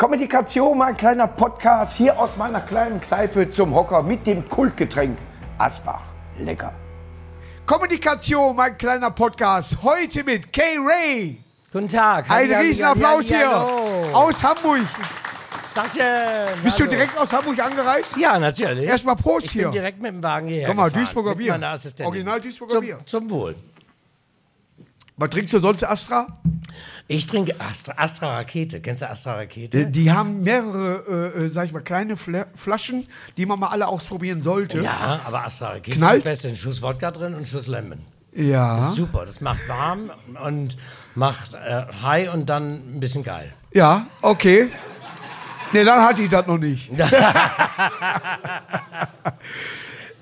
Kommunikation, mein kleiner Podcast hier aus meiner kleinen Kneipe zum Hocker mit dem Kultgetränk Asbach. Lecker. Kommunikation, mein kleiner Podcast. Heute mit Kay Ray. Guten Tag. Ein Halli, Riesenapplaus halli, hier hallo. aus Hamburg. Tachchen. Bist du Hallo. direkt aus Hamburg angereist? Ja, natürlich. Erstmal Prost ich hier. bin direkt mit dem Wagen hierher Guck mal, Duisburger Bier. Original Duisburger zum, Bier. Zum Wohl. Was trinkst du sonst, Astra? Ich trinke Astra, Astra Rakete. Kennst du Astra Rakete? Äh, Die haben mehrere, äh, äh, sag ich mal, kleine Fla Flaschen, die man mal alle ausprobieren sollte. ja, aber Astra Rakete Knallt? ist. Ein Schuss Wodka drin und ein Schuss Lemon. Ja. Das ist super. Das macht warm und macht äh, high und dann ein bisschen geil. Ja, okay. Nee, dann hatte ich das noch nicht.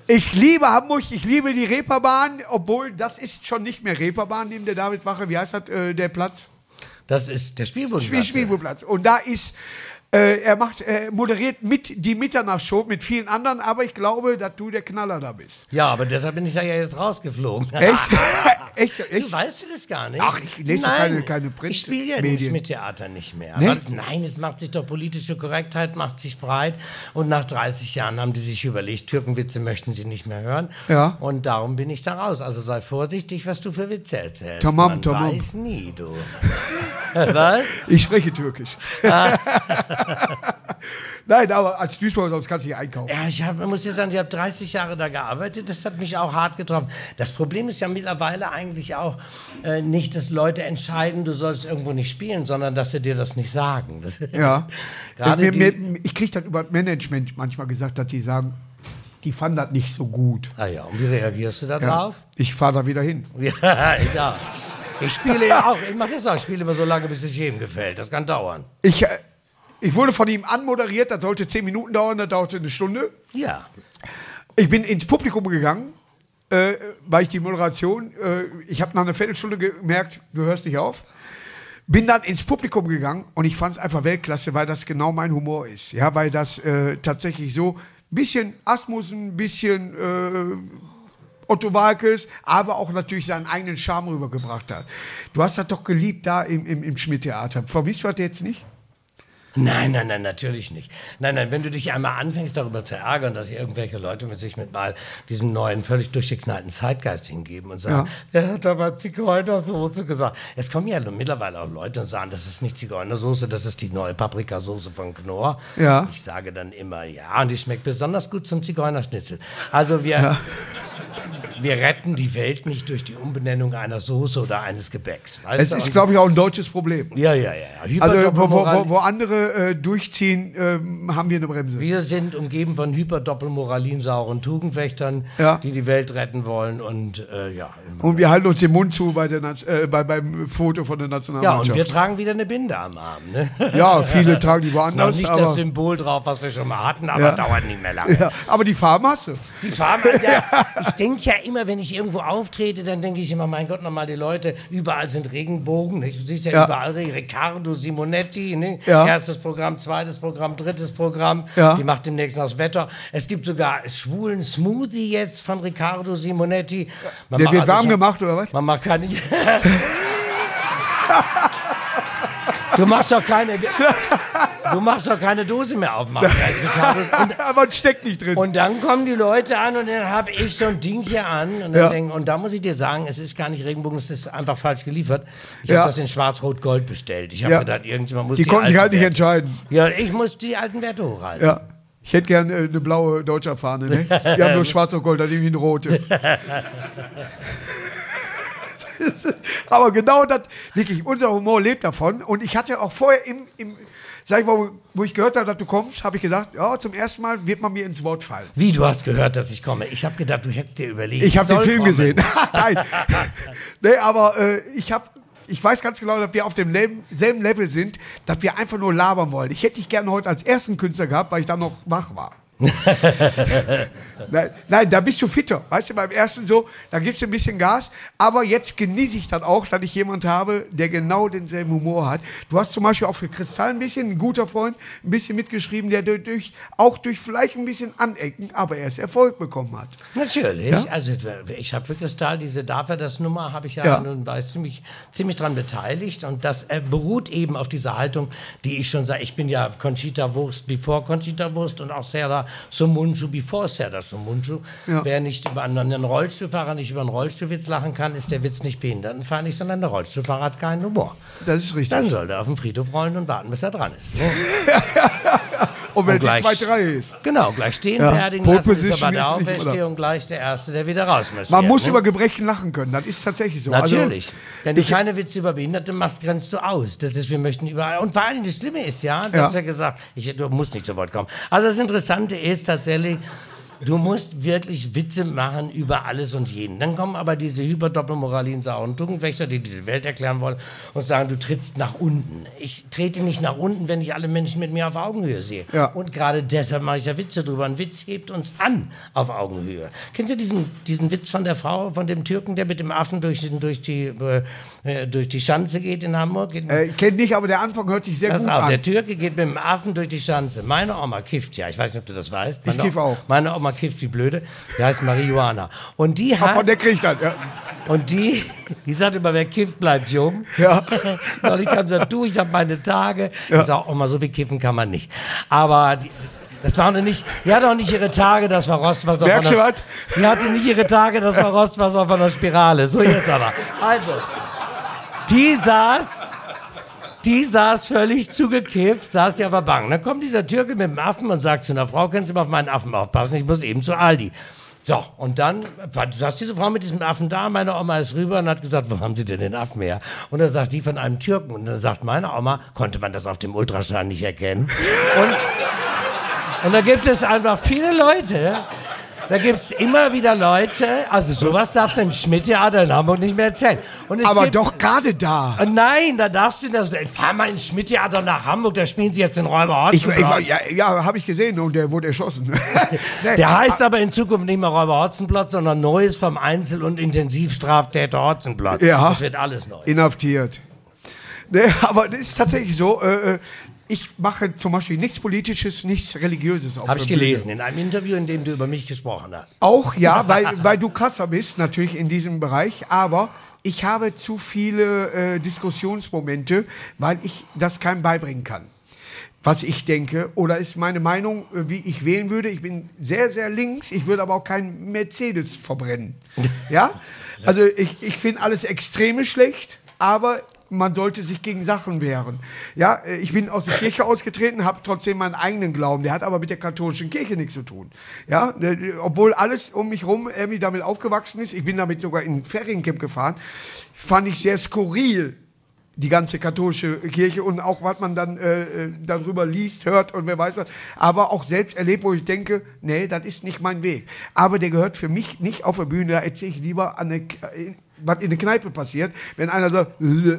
ich liebe Hamburg, ich liebe die Reeperbahn, obwohl das ist schon nicht mehr Reeperbahn neben der Davidwache. Wie heißt das, äh, der Platz? Das ist der Spielbundplatz. Spiel, Spielplatz. Und da ist, äh, er macht, er moderiert mit die Mitternachtsshow mit vielen anderen, aber ich glaube, dass du der Knaller da bist. Ja, aber deshalb bin ich da ja jetzt rausgeflogen. Echt? echt? Du Echt? weißt du das gar nicht? Ach, ich lese doch keine- keine Print- Ich spiele ja Medien. nicht mit Theater nicht mehr. Nee? Aber, nein, es macht sich doch politische Korrektheit, macht sich breit. Und nach 30 Jahren haben die sich überlegt, Türkenwitze möchten sie nicht mehr hören. Ja. Und darum bin ich da raus. Also sei vorsichtig, was du für Witze erzählst. Tamam, Man tamam. weiß nie, du. was? Ich spreche Türkisch. Nein, aber als Duisburger sonst kannst du nicht einkaufen. Ja, ich hab, muss dir sagen, ich habe 30 Jahre da gearbeitet. Das hat mich auch hart getroffen. Das Problem ist ja mittlerweile eigentlich auch äh, nicht, dass Leute entscheiden, du sollst irgendwo nicht spielen, sondern dass sie dir das nicht sagen. Das, Ja. Gerade mir, ich kriege das über das Management manchmal gesagt, dass die sagen, die fanden das nicht so gut. Ah ja, und wie reagierst du da Ja. drauf? Ich fahre da wieder hin. Ja, ich auch. Ich spiele ja auch, ich mache das auch, ich spiele immer so lange, bis es jedem gefällt. Das kann dauern. Ich, äh, ich wurde von ihm anmoderiert, das sollte zehn Minuten dauern, das dauerte eine Stunde. Ja. Ich bin ins Publikum gegangen, äh, weil ich die Moderation, äh, ich habe nach einer Viertelstunde gemerkt, du hörst nicht auf. Bin dann ins Publikum gegangen und ich fand es einfach Weltklasse, weil das genau mein Humor ist. Ja, weil das äh, tatsächlich so ein bisschen Asmussen, ein bisschen äh, Otto Walkes, aber auch natürlich seinen eigenen Charme rübergebracht hat. Du hast das doch geliebt da im, im, im Schmidt-Theater. Vermisst du das jetzt nicht? Nein, nein, nein, natürlich nicht. Nein, nein, wenn du dich einmal anfängst, darüber zu ärgern, dass irgendwelche Leute mit sich mit mal diesem neuen, völlig durchgeknallten Zeitgeist hingeben und sagen, er hat aber Zigeunersoße gesagt. Es kommen ja mittlerweile auch Leute und sagen, das ist nicht Zigeunersoße, das ist die neue Paprikasoße von Knorr. Ja. Ich sage dann immer, ja, und die schmeckt besonders gut zum Zigeunerschnitzel. Also wir, wir retten die Welt nicht durch die Umbenennung einer Soße oder eines Gebäcks. Weißt Es du? ist, glaube ich, auch ein deutsches Problem. ja, ja, ja. ja. Also, wo, wo, wo, wo äh, durchziehen, ähm, haben wir eine Bremse. Wir sind umgeben von hyperdoppelmoralinsauren Tugendwächtern, Ja. die die Welt retten wollen und äh, ja. Und wir halten uns den Mund zu bei der, äh, bei, beim Foto von der Ja, und Nationalmannschaft. wir tragen wieder eine Binde am Arm. Ne? Ja, viele tragen die Ist noch woanders. nicht das Symbol drauf, was wir schon mal hatten, aber Ja. dauert nicht mehr lange. ja, aber die Farben hast du. Die Farben, ja, ich denke ja immer, wenn ich irgendwo auftrete, dann denke ich immer, mein Gott, nochmal die Leute, überall sind Regenbogen. nicht? Du siehst ja, überall Riccardo Simonetti, ne? Ja. Erstes Programm, zweites Programm, drittes Programm. Ja. Die macht demnächst noch das Wetter. Es gibt sogar schwulen Smoothie jetzt von Riccardo Simonetti. Man Der wird also warm schon- gemacht, oder was? Man macht keine. du machst doch keine. Du machst doch keine Dose mehr aufmachen. Und, aber es steckt nicht drin. und dann kommen die Leute an und dann habe ich so ein Ding hier an. Und, dann Ja. denk, und da muss ich dir sagen, es ist gar nicht Regenbogen, es ist einfach falsch geliefert. Ich Ja. habe das in Schwarz-Rot-Gold bestellt. Ich habe Ja. gedacht, irgendjemand muss die konnten sich halt nicht Werte- entscheiden. Ja, ich muss die alten Werte hochhalten. Ja. Ich hätte gern äh, eine blaue Deutscher Fahne. Ne? Die haben nur schwarz und gold, da nehme ich eine rote. Aber genau das, wirklich, unser Humor lebt davon. Und ich hatte auch vorher im, im sag ich mal, wo- ich gehört habe, dass du kommst, habe ich gesagt, ja, zum ersten Mal wird man mir ins Wort fallen. Wie, du hast gehört, dass ich komme. Ich habe gedacht, du hättest dir überlegt. Ich habe den Film kommen. gesehen. Nein. nee, aber äh, ich habe. Ich weiß ganz genau, dass wir auf dem selben selben Level sind, dass wir einfach nur labern wollen. Ich hätte dich gerne heute als ersten Künstler gehabt, weil ich dann noch wach war. nein, nein, da bist du fitter. Weißt du, beim ersten so, da gibst du ein bisschen Gas. Aber jetzt genieße ich dann auch, dass ich jemanden habe, der genau denselben Humor hat. Du hast zum Beispiel auch für Kristall ein bisschen, ein guter Freund, ein bisschen mitgeschrieben, der durch, auch durch vielleicht ein bisschen Anecken, aber erst Erfolg bekommen hat. Natürlich. Ja? Also ich habe für Kristall diese Darf er das Nummer, habe ich ja, ja. nun war ziemlich, ziemlich dran beteiligt. Und das äh, beruht eben auf dieser Haltung, die ich schon sage. Ich bin ja Conchita Wurst bevor Conchita Wurst und auch Sarah Sumunju before Serdar Sumunju. Ja. Wer nicht über einen Rollstuhlfahrer nicht über einen Rollstuhlwitz lachen kann, ist der Witz nicht behindertenfeindlich, sondern der Rollstuhlfahrer hat keinen Humor. Das ist richtig. Dann soll der auf dem Friedhof rollen und warten, bis er dran ist. und wenn er die zweite Reihe ist. Genau, gleich stehen ja. beerdigen lassen, ist aber der Auferstehung gleich der Erste, der wieder raus muss. Man muss ne? über Gebrechen lachen können, das ist tatsächlich so. Also Natürlich. Also, wenn du keine Witze über Behinderte machst, grenzt du aus. Das ist, wir möchten überall. Und vor allem das Schlimme ist, ja, du ja. hast ja gesagt, ich, du musst nicht zu Wort kommen. Also das Interessante ეს და წელი Du musst wirklich Witze machen über alles und jeden. Dann kommen aber diese Hyperdoppelmoralien, Sau und Duckenwächter, die die Welt erklären wollen und sagen, du trittst nach unten. Ich trete nicht nach unten, wenn ich alle Menschen mit mir auf Augenhöhe sehe. Ja. Und gerade deshalb mache ich ja Witze drüber. Ein Witz hebt uns an auf Augenhöhe. Kennst du diesen, diesen Witz von der Frau, von dem Türken, der mit dem Affen durch, durch, die, äh, durch die Schanze geht in Hamburg? Äh, kennt nicht, aber der Anfang hört sich sehr Pass gut auf, an. Der Türke geht mit dem Affen durch die Schanze. Meine Oma kifft ja. Ich weiß nicht, ob du das weißt. Meine ich kiff auch. Meine Oma kifft wie blöde. Die heißt Marihuana. Und die hat. von der kriegt dann, ja. Und die, die sagt immer, wer kifft, bleibt jung. Ja. Und ich kann sagen, du, ich habe meine Tage. Ja. Ich sage auch mal, so viel kiffen kann man nicht. Aber die, das war noch nicht, die hatte auch nicht ihre Tage, das war Rostwasser Merkst von der, Die hatte nicht ihre Tage, das war Rostwasser von der Spirale. So jetzt aber. Also, die saß die saß völlig zugekifft, saß ja aber bang. Dann kommt dieser Türke mit dem Affen und sagt zu einer Frau, können Sie mal auf meinen Affen aufpassen, ich muss eben zu Aldi. So, und dann saß diese Frau mit diesem Affen da, meine Oma ist rüber und hat gesagt, wo haben Sie denn den Affen her? Und dann sagt die von einem Türken. Und dann sagt meine Oma, konnte man das auf dem Ultraschall nicht erkennen? Und, und da gibt es einfach viele Leute, da gibt es immer wieder Leute, also sowas darfst du im Schmidt-Theater in Hamburg nicht mehr erzählen. Aber gibt, doch gerade da. Äh, nein, da darfst du das. Fahr mal ins Schmidt-Theater nach Hamburg, da spielen sie jetzt den Räuber Hotzenplotz. ja, ja habe ich gesehen und der wurde erschossen. nee. Der heißt aber in Zukunft nicht mehr Räuber Hotzenplotz, sondern Neues vom Einzel- und Intensivstraftäter Hotzenplotz. Ja. Das wird alles neu. Inhaftiert. Nee, aber das ist tatsächlich so. Äh, äh ich mache zum Beispiel nichts Politisches, nichts Religiöses auf Habe ich gelesen, in einem Interview, in dem du über mich gesprochen hast. Auch, ja, weil, weil du krasser bist, natürlich in diesem Bereich, aber ich habe zu viele äh, Diskussionsmomente, weil ich das keinem beibringen kann. Was ich denke, oder ist meine Meinung, äh, wie ich wählen würde. Ich bin sehr, sehr links, ich würde aber auch keinen Mercedes verbrennen. ja? Also ich, ich finde alles Extreme schlecht, aber man sollte sich gegen Sachen wehren. Ja, äh, ich bin aus der Kirche ausgetreten, habe trotzdem meinen eigenen Glauben. Der hat aber mit der katholischen Kirche nichts zu tun. Ja, äh, obwohl alles um mich herum irgendwie damit aufgewachsen ist. Ich bin damit sogar in Feriencamp gefahren. Fand ich sehr skurril die ganze katholische Kirche und auch was man dann äh, äh, darüber liest, hört und wer weiß was, aber auch selbst erlebt, wo ich denke, nee, das ist nicht mein Weg. Aber der gehört für mich nicht auf der Bühne, da erzähle ich lieber an eine, was in der Kneipe passiert, wenn einer sagt, ja,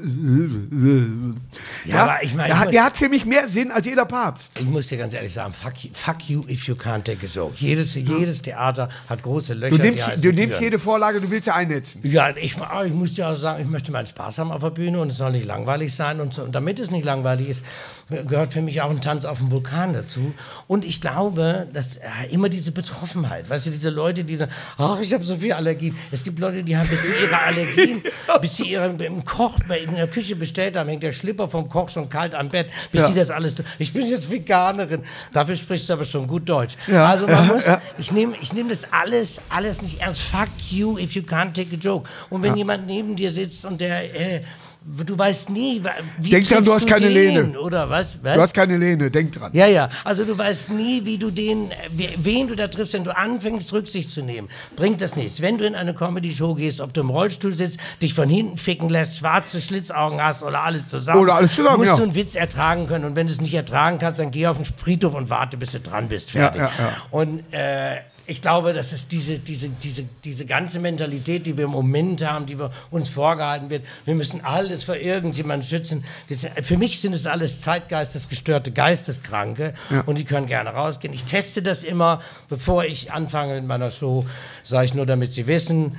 ja aber ich meine, der, der, hat für mich mehr Sinn als jeder Papst. Ich muss dir ganz ehrlich sagen, fuck you, fuck you if you can't take a joke. Jedes, ja. jedes Theater hat große Löcher. Du nimmst, du nimmst jede Vorlage, du willst sie einnetzen. Ja, ich, ich muss dir auch sagen, ich möchte meinen Spaß haben auf der Bühne und es soll nicht langweilig sein. Und, so, und damit es nicht langweilig ist, gehört für mich auch ein Tanz auf dem Vulkan dazu. Und ich glaube, dass ja, immer diese Betroffenheit, weißt du, diese Leute, die dann, ach, ich habe so viel Allergien. Es gibt Leute, die haben bis zu ihrer Allergien, bis sie ihren im Koch, in der Küche bestellt haben, hängt der Schlipper vom Koch schon kalt am Bett, bis ja. sie das alles. Ich bin jetzt Veganerin. Dafür sprichst du aber schon gut Deutsch. Ja. Also man muss, ich nehme ich nehm das alles, alles nicht ernst. Fuck you if you can't take a joke. Und wenn jemand neben dir sitzt und der äh, Du weißt nie, wie Denk dran, du hast du keine den, Lehne. Oder was? was? Du hast keine Lehne, denk dran. Ja, ja. Also du weißt nie, wie du den, wen du da triffst, wenn du anfängst, Rücksicht zu nehmen. Bringt das nichts. Wenn du in eine Comedy-Show gehst, ob du im Rollstuhl sitzt, dich von hinten ficken lässt, schwarze Schlitzaugen hast oder alles zusammen, oder alles zusammen musst ja. du einen Witz ertragen können. Und wenn du es nicht ertragen kannst, dann geh auf den Friedhof und warte, bis du dran bist. Fertig. Ja, ja. Und äh, ich glaube, dass es diese, diese, diese, diese ganze Mentalität, die wir im Moment haben, die wir uns vorgehalten wird, wir müssen alle alles vor irgendjemandem schützen. Das, für mich sind es alles zeitgeistesgestörte Geisteskranke und die können gerne rausgehen. Ich teste das immer, bevor ich anfange in meiner Show, sage ich nur, damit sie wissen.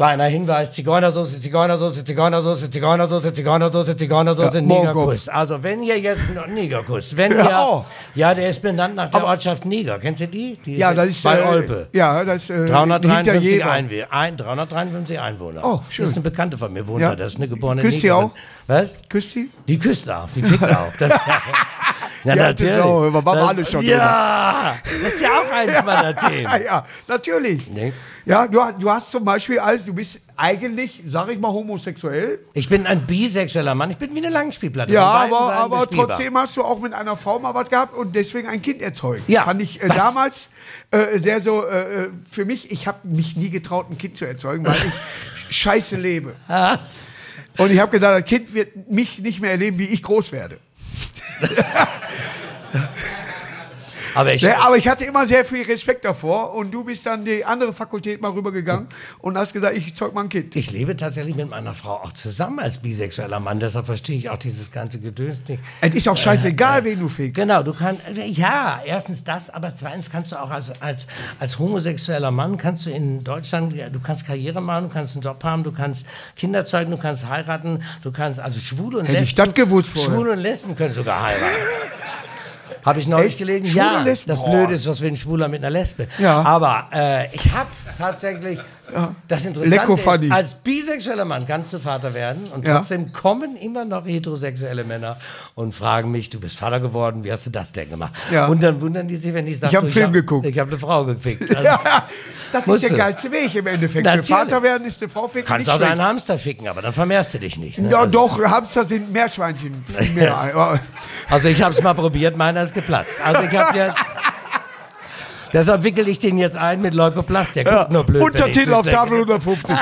Kleiner Hinweis, Zigeunersoße, Zigeunersoße, Zigeunersoße, Zigeunersoße, Zigeunersoße, Zigeunersoße, Ja, Negerkuss. Also wenn ihr jetzt, Negerkuss, wenn Ja, ihr, oh. ja, der ist benannt nach der Ortschaft Neger. Kennst du die? die Ja, das ist bei äh, Olpe. Ja, das ist äh, hinter 353 Jever. Einwohner. Ein, 353 Einwohner. Oh, schön. Das ist eine Bekannte von mir, wohnt Ja. da. Das ist eine geborene Küsst die Negerin. auch? Was? Küsst die? Die küsst auch, die fickt auch. Das, ja, Ja, das ist auch, wir waren alle schon Ja, das ist ja auch eins meiner Themen. Ja, ja, natürlich. Nee. Ja, du, du hast zum Beispiel, als du bist eigentlich, sag ich mal, homosexuell. Ich bin ein bisexueller Mann. Ich bin wie eine Langspielplatte. Ja, aber, aber bespielbar. trotzdem hast du auch mit einer Frau mal was gehabt und deswegen ein Kind erzeugt. Ja. Fand ich äh, damals äh, sehr so, äh, äh, für mich, ich habe mich nie getraut, ein Kind zu erzeugen, weil ich scheiße lebe. Und ich habe gesagt, das Kind wird mich nicht mehr erleben, wie ich groß werde. Aber ich, Ja, aber ich hatte immer sehr viel Respekt davor und du bist dann die andere Fakultät mal rübergegangen und hast gesagt, ich zeug mal ein Kind. ich lebe tatsächlich mit meiner Frau auch zusammen als bisexueller Mann. Deshalb verstehe ich auch dieses ganze Gedöns nicht. Es ist auch scheißegal, wen du fickst. Genau, du kannst, ja, erstens das, aber zweitens kannst du auch als, als, als homosexueller Mann, kannst du in Deutschland, ja, du kannst Karriere machen, du kannst einen Job haben, du kannst Kinder zeugen, du kannst heiraten, du kannst, also Schwule und Hätte ich das gewusst vorher. Schwule und Lesben können sogar heiraten. Habe ich neulich Echt? gelesen? Schwule ja, Lesben? das Boah. Blöde ist, was will ein Schwuler mit einer Lesbe? Ja. Aber äh, ich habe tatsächlich, das Interessante ist, als bisexueller Mann kannst du Vater werden und Ja. trotzdem kommen immer noch heterosexuelle Männer und fragen mich, du bist Vater geworden, wie hast du das denn gemacht? Ja. Und dann wundern die sich, wenn ich sage, Ich hab einen Film hab, geguckt. Ich habe eine Frau gefickt. Also, Ja, das ist der geilste Weg im Endeffekt. Natürlich. Für Vater werden ist eine Frau ficken kannst nicht auch schlecht. deinen Hamster ficken, aber dann vermehrst du dich nicht. Ne? Ja, also, doch, Hamster sind Meerschweinchen. Mehr. Also ich habe es mal probiert, meiner ist geplatzt. Also ich habe jetzt... Deshalb wickel ich den jetzt ein mit Leukoplast. Der guckt nur blöd. Untertitel auf. Tafel 150.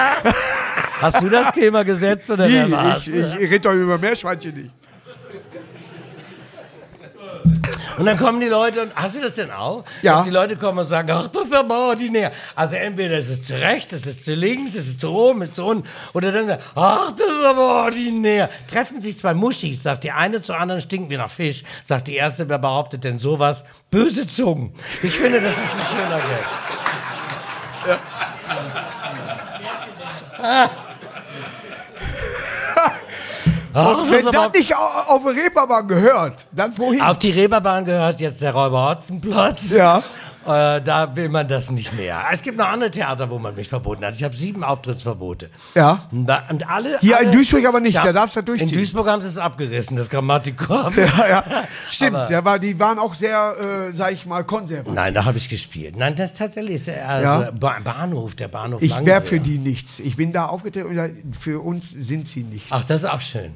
Hast du das Thema gesetzt oder Nie, wer war's? ich, ich, ich rede doch über Meerschweinchen nicht. Und dann kommen die Leute und hast du das denn auch? Ja. Dass die Leute kommen und sagen, ach, das ist aber ordinär. Also entweder ist es zu rechts, es ist zu links, es ist zu oben, es ist zu unten. Oder dann sagen, ach, das ist aber ordinär. Treffen sich zwei Muschis, sagt die eine zur anderen, stinken wie nach Fisch. Sagt die erste, wer behauptet denn sowas? Böse Zungen. Ich finde, das ist ein schöner Gag. Ach, das Wenn aber- das nicht au- auf der Reeperbahn gehört, dann wohin? Auf die Reeperbahn gehört jetzt der Räuber-Hotzenplatz. Ja. Äh, da will man das nicht mehr. Es gibt noch andere Theater, wo man mich verboten hat. Ich habe sieben Auftrittsverbote. Ja. Und alle, Hier alle, in Duisburg aber nicht, hab- da darfst du durchziehen. In Duisburg haben sie es abgerissen, das Grammatikkorps. ja, ja. Stimmt, Aber- ja, war, die waren auch sehr, äh, sag ich mal, konservativ. Nein, da habe ich gespielt. Nein, das tatsächlich ist also Ja. ba Bahnhof, der Bahnhof Ich wäre für die nichts. Ich bin da aufgetreten und für uns sind sie nichts. Ach, das ist auch schön.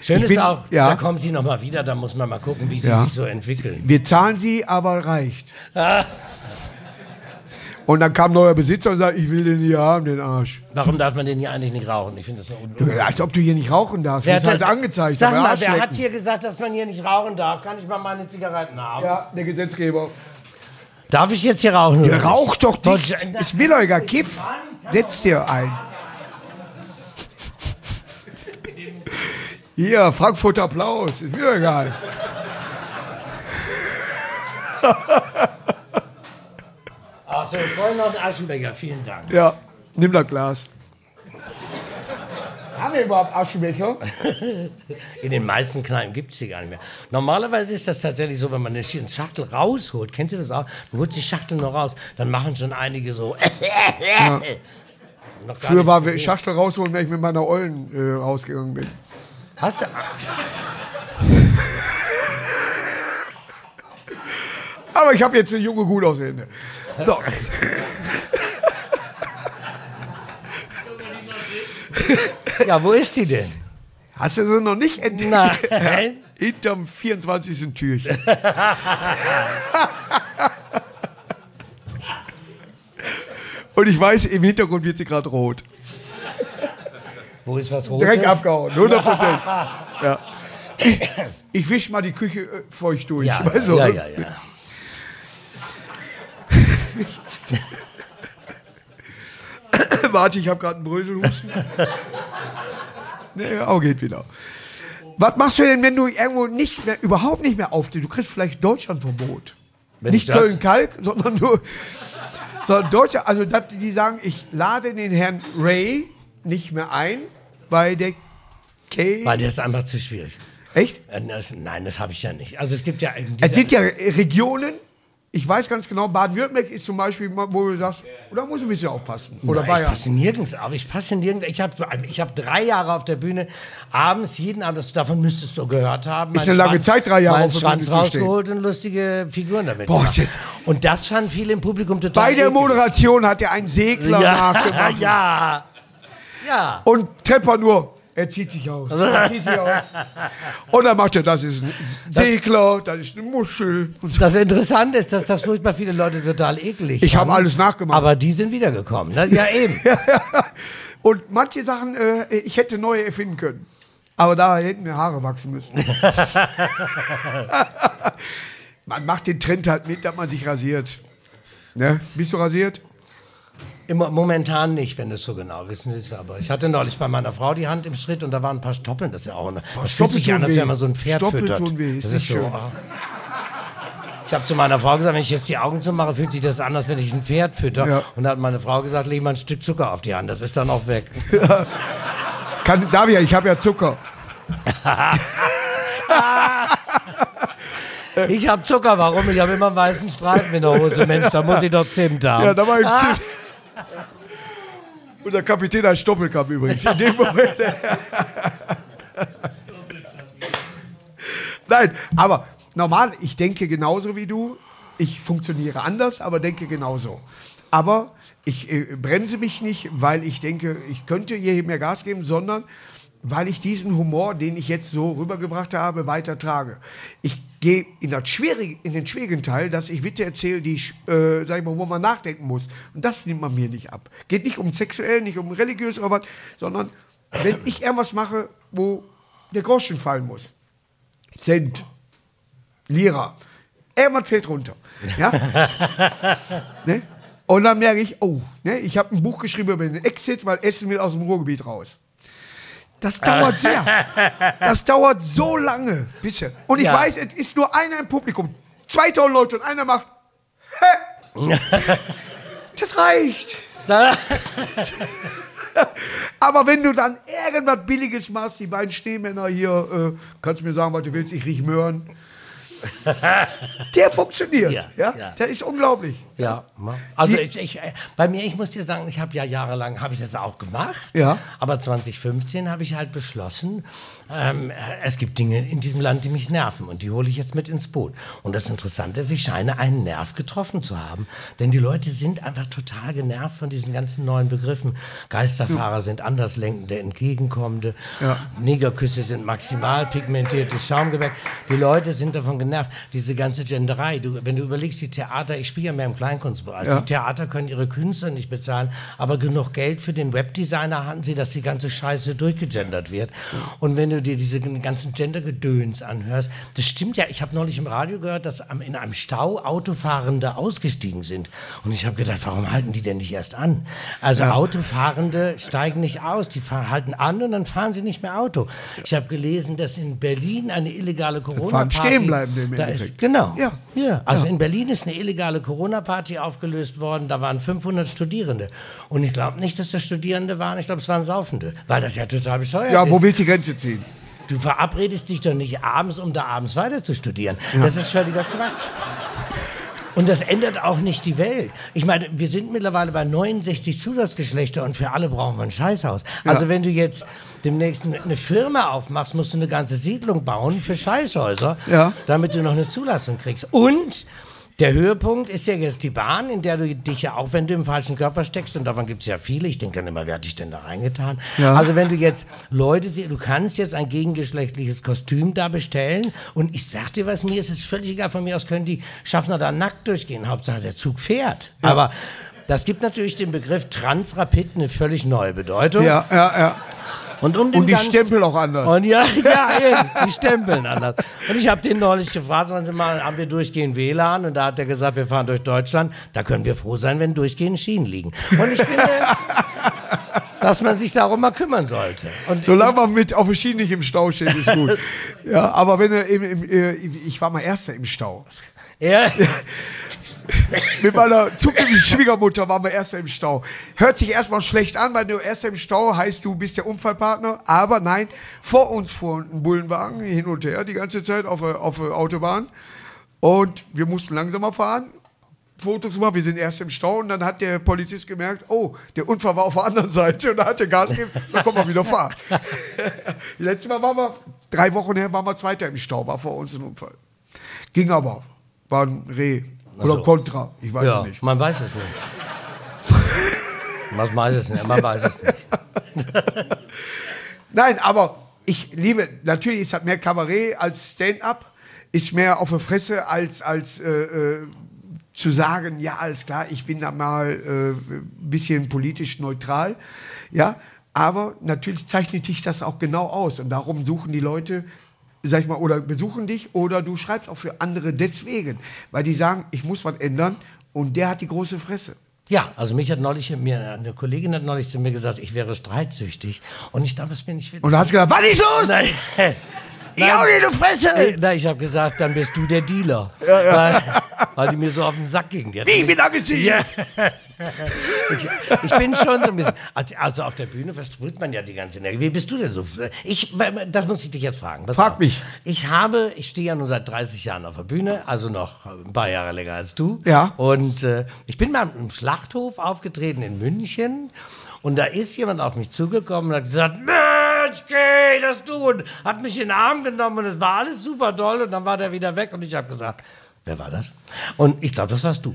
Schön Ich ist bin- auch, ja. da kommt sie noch mal wieder, da muss man mal gucken, wie sie Ja. sich so entwickeln. Wir zahlen sie, aber reicht. Und dann kam ein neuer Besitzer und sagt, ich will den hier haben, den Arsch. Warum darf man den hier eigentlich nicht rauchen? Ich finde das so un Als ob du hier nicht rauchen darfst. Wer Das ist halt hat- angezeigt. Sag aber mal, wer Arschlecken. hat hier gesagt, dass man hier nicht rauchen darf? Kann ich mal meine Zigaretten haben? Ja, der Gesetzgeber. Darf ich jetzt hier rauchen? oder nicht? Rauch doch nicht. ich- Ist mir doch egal. Kiff. Setz dir ein. Hier, Frankfurter Applaus. Ist mir doch egal. So, ich wollte noch einen Aschenbecher. Vielen Dank. Ja, nimm das Glas. Haben wir überhaupt Aschenbecher? In den meisten Kneipen gibt es die gar nicht mehr. Normalerweise ist das tatsächlich so, wenn man eine Sch- Schachtel rausholt, kennt ihr das auch? Du holst die Schachtel noch raus, dann machen schon einige so. Noch gar Früher war. Schachtel rausholen, wenn ich mit meiner Ollen äh, rausgegangen bin. Hast du. Aber ich habe jetzt eine junge, gut aussehende. So. Ja, wo ist die denn? Hast du sie noch nicht entdeckt? Nein. Hinterm 24. Türchen. Und ich weiß, im Hintergrund wird sie gerade rot. Wo ist was Rotes? Direkt abgehauen, 100 Prozent. Ja. Ich, ich wisch mal die Küche äh, feucht durch. Ja, du? ja, ja, ja. Warte, ich habe gerade einen Bröselhusten. Nee, auch geht wieder. Was machst du denn, wenn du irgendwo nicht mehr, überhaupt nicht mehr auftrittst? Du kriegst vielleicht Deutschlandverbot. Wenn nicht Köln-Kalk, sondern nur sondern Deutschland. Also, die sagen, ich lade den Herrn Ray nicht mehr ein bei der K. Weil der ist einfach zu schwierig. Echt? Äh, Das, nein, das habe ich ja nicht. Also es gibt ja Es sind ja Regionen, ich weiß ganz genau, Baden-Württemberg ist zum Beispiel, wo du sagst, da muss ich ein bisschen aufpassen. Oder Nein, ich passe nirgends auf. Ich passe nirgends. Ich habe ich hab drei Jahre auf der Bühne, abends, jeden Abend, das, davon müsstest du gehört haben. Ist eine lange Zeit, drei Jahre auf der Bühne Schwanz stehen. rausgeholt und lustige Figuren damit Boah, gemacht. shit. Und das fand viele im Publikum total Bei der eklig. Moderation hat er einen Segler Ja, nachgemacht. ja, ja. Und Trepper nur, er zieht sich aus. Er zieht sich aus. Und dann macht er, das ist ein Segler, das ist eine Muschel. Das Interessante ist, dass das furchtbar viele Leute total eklig Ich hab fanden. alles nachgemacht. Aber die sind wiedergekommen. Ne? Ja, eben. Und manche Sachen, äh, ich hätte neue erfinden können. Aber da hätten mir Haare wachsen müssen. man macht den Trend halt mit, dass man sich rasiert. Ne? Bist du rasiert? Im, momentan nicht, wenn du es so genau wissen willst. Aber ich hatte neulich bei meiner Frau die Hand im Schritt und da waren ein paar Stoppeln. Das ist ja auch eine. Das fühlt sich an, als wenn man so ein Pferd Stoppeln füttert. tun weh, ist das nicht so, schön. ah. Ich habe zu meiner Frau gesagt, wenn ich jetzt die Augen zumache, fühlt sich das an, als wenn ich ein Pferd fütter. Ja. Und da hat meine Frau gesagt, leg mal ein Stück Zucker auf die Hand, das ist dann auch weg. Kann, darf ich ja, ich habe ja Zucker. ich habe Zucker, warum? Ich habe immer einen weißen Streifen in der Hose. Mensch, da muss ich doch Zimt haben. Ja, da war ich ah. Und der Kapitän ein Stoppelkamm übrigens. In dem Moment. Nein, aber normal, ich denke genauso wie du. Ich funktioniere anders, aber denke genauso. Aber ich äh, bremse mich nicht, weil ich denke, ich könnte hier mehr Gas geben, sondern weil ich diesen Humor, den ich jetzt so rübergebracht habe, weitertrage. Ich gehe in, das Schwierige, in den schwierigen Teil, dass ich Witze erzähle, die, ich, äh, sag ich mal, wo man nachdenken muss. Und das nimmt man mir nicht ab. Geht nicht um sexuell, nicht um religiös oder was, sondern wenn ich irgendwas mache, wo der Groschen fallen muss. Cent, Lira. Irgendwas fällt runter. Ja? ne? Und dann merke ich, oh, ne, ich habe ein Buch geschrieben über den Exit, weil Essen will aus dem Ruhrgebiet raus. Das dauert sehr. Das dauert so lange. Bisschen. Und ich Ja. weiß, es ist nur einer im Publikum. 2000 Leute und einer macht. Hä? das reicht. Aber wenn du dann irgendwas Billiges machst, die beiden Schneemänner hier, äh, kannst du mir sagen, was du willst, ich riech Möhren. Der funktioniert. Ja, Ja, ja. Der ist unglaublich. Ja, also ich, ich, äh, bei mir, ich muss dir sagen, ich habe ja jahrelang, habe ich das auch gemacht. Ja. Aber 2015 habe ich halt beschlossen, ähm, äh, es gibt Dinge in diesem Land, die mich nerven und die hole ich jetzt mit ins Boot. Und das Interessante ist, ich scheine einen Nerv getroffen zu haben, denn die Leute sind einfach total genervt von diesen ganzen neuen Begriffen. Geisterfahrer sind anderslenkende, entgegenkommende, Ja. Negerküsse sind maximal pigmentiertes Schaumgebäck. Die Leute sind davon genervt. Diese ganze Genderei. Du, wenn du überlegst, die Theater, ich spiele ja mehr im Kleinkunstbereich. Ja. Die Theater können ihre Künstler nicht bezahlen, aber genug Geld für den Webdesigner hatten sie, dass die ganze Scheiße durchgegendert wird. Und wenn du dir diese ganzen Gendergedöns anhörst, das stimmt ja. Ich habe neulich im Radio gehört, dass in einem Stau Autofahrende ausgestiegen sind. Und ich habe gedacht, warum halten die denn nicht erst an? Also Autofahrende steigen nicht aus, die halten an und dann fahren sie nicht mehr Auto. Ich habe gelesen, dass in Berlin eine illegale Corona-Party... stehen bleiben im da Endeffekt. ist, Genau. Ja. ja. Also Ja. in Berlin ist eine illegale Corona-Party aufgelöst worden. Da waren 500 Studierende. Und ich glaube nicht, dass das Studierende waren. Ich glaube, es waren Saufende. Weil das ja total bescheuert Ja, ist. wo willst du die Grenze ziehen? Du verabredest dich doch nicht abends, um da abends weiter zu studieren. Das ist völliger Quatsch. Und das ändert auch nicht die Welt. Ich meine, wir sind mittlerweile bei 69 Zusatzgeschlechter und für alle brauchen wir ein Scheißhaus. Also wenn du jetzt demnächst eine Firma aufmachst, musst du eine ganze Siedlung bauen für Scheißhäuser, Ja. damit du noch eine Zulassung kriegst. Und der Höhepunkt ist ja jetzt die Bahn, in der du dich ja auch, wenn du im falschen Körper steckst, und davon gibt es ja viele, ich denke dann immer, wer hat dich denn da reingetan? Ja. Also wenn du jetzt Leute siehst, du kannst jetzt ein gegengeschlechtliches Kostüm da bestellen und ich sag dir was, mir ist es völlig egal, von mir aus können die Schaffner da nackt durchgehen, Hauptsache der Zug fährt. Aber das gibt natürlich dem Begriff Transrapid eine völlig neue Bedeutung. Ja, ja, ja. Und, um Und die ganz- Stempel auch anders. Und ja, ja, die stempeln anders. Und ich habe den neulich gefragt, sagen Sie mal, haben wir durchgehend WLAN? Und da hat er gesagt, wir fahren durch Deutschland. Da können wir froh sein, wenn durchgehend Schienen liegen. Und ich finde, dass man sich darum mal kümmern sollte. Und Solange man mit auf der Schiene nicht im Stau steht, ist gut. ja, aber wenn er im, im, äh, ich war mal Erster im Stau. ja, Mit meiner zukünftigen Schwiegermutter waren wir Erster im Stau. Hört sich erstmal schlecht an, weil du Erster im Stau heißt, du bist der Unfallpartner. Aber nein, vor uns fuhr ein Bullenwagen hin und her die ganze Zeit auf der, auf der Autobahn. Und wir mussten langsamer fahren. Fotos gemacht, wir sind erst im Stau und dann hat der Polizist gemerkt, oh, der Unfall war auf der anderen Seite und dann hat er Gas gegeben, dann kommen wir wieder fahren. Letztes Mal waren wir, drei Wochen her, waren wir Zweiter im Stau, war vor uns ein Unfall. Ging aber, war ein Reh oder Also. Contra, ich weiß ja, es nicht. man weiß es nicht. Man weiß es nicht, man weiß es nicht. Nein, aber ich liebe, natürlich ist das mehr Kabarett als Stand-up, ist mehr auf der Fresse als, als äh, äh, zu sagen, ja, alles klar, ich bin da mal äh, ein bisschen politisch neutral. Ja, aber natürlich zeichnet sich das auch genau aus und darum suchen die Leute, sag ich mal, oder besuchen dich oder du schreibst auch für andere deswegen, weil die sagen, ich muss was ändern und der hat die große Fresse. Ja, also mich hat neulich, mir, eine Kollegin hat neulich zu mir gesagt, ich wäre streitsüchtig. Und ich das bin ich. Und da hast du gedacht, was ist los? Nein. Ich hau dir die Fresse! Nein, ich habe gesagt, dann bist du der Dealer. Weil, weil die mir so auf den Sack ging. Wie, wie lange sie? Ja. Ich, ich bin schon so ein bisschen. Also, also auf der Bühne versprüht man ja die ganze Energie. Wie bist du denn so? Ich, das muss ich dich jetzt fragen. Pass Frag auf. mich. Ich habe, ich stehe ja nur seit 30 Jahren auf der Bühne, also noch ein paar Jahre länger als du. Ja. Und äh, ich bin mal im Schlachthof aufgetreten in München. Und da ist jemand auf mich zugekommen und hat gesagt, Mensch, geh, das du. Und hat mich in den Arm genommen und es war alles super toll. Und dann war der wieder weg und ich habe gesagt, wer war das? Und ich glaube, das warst du.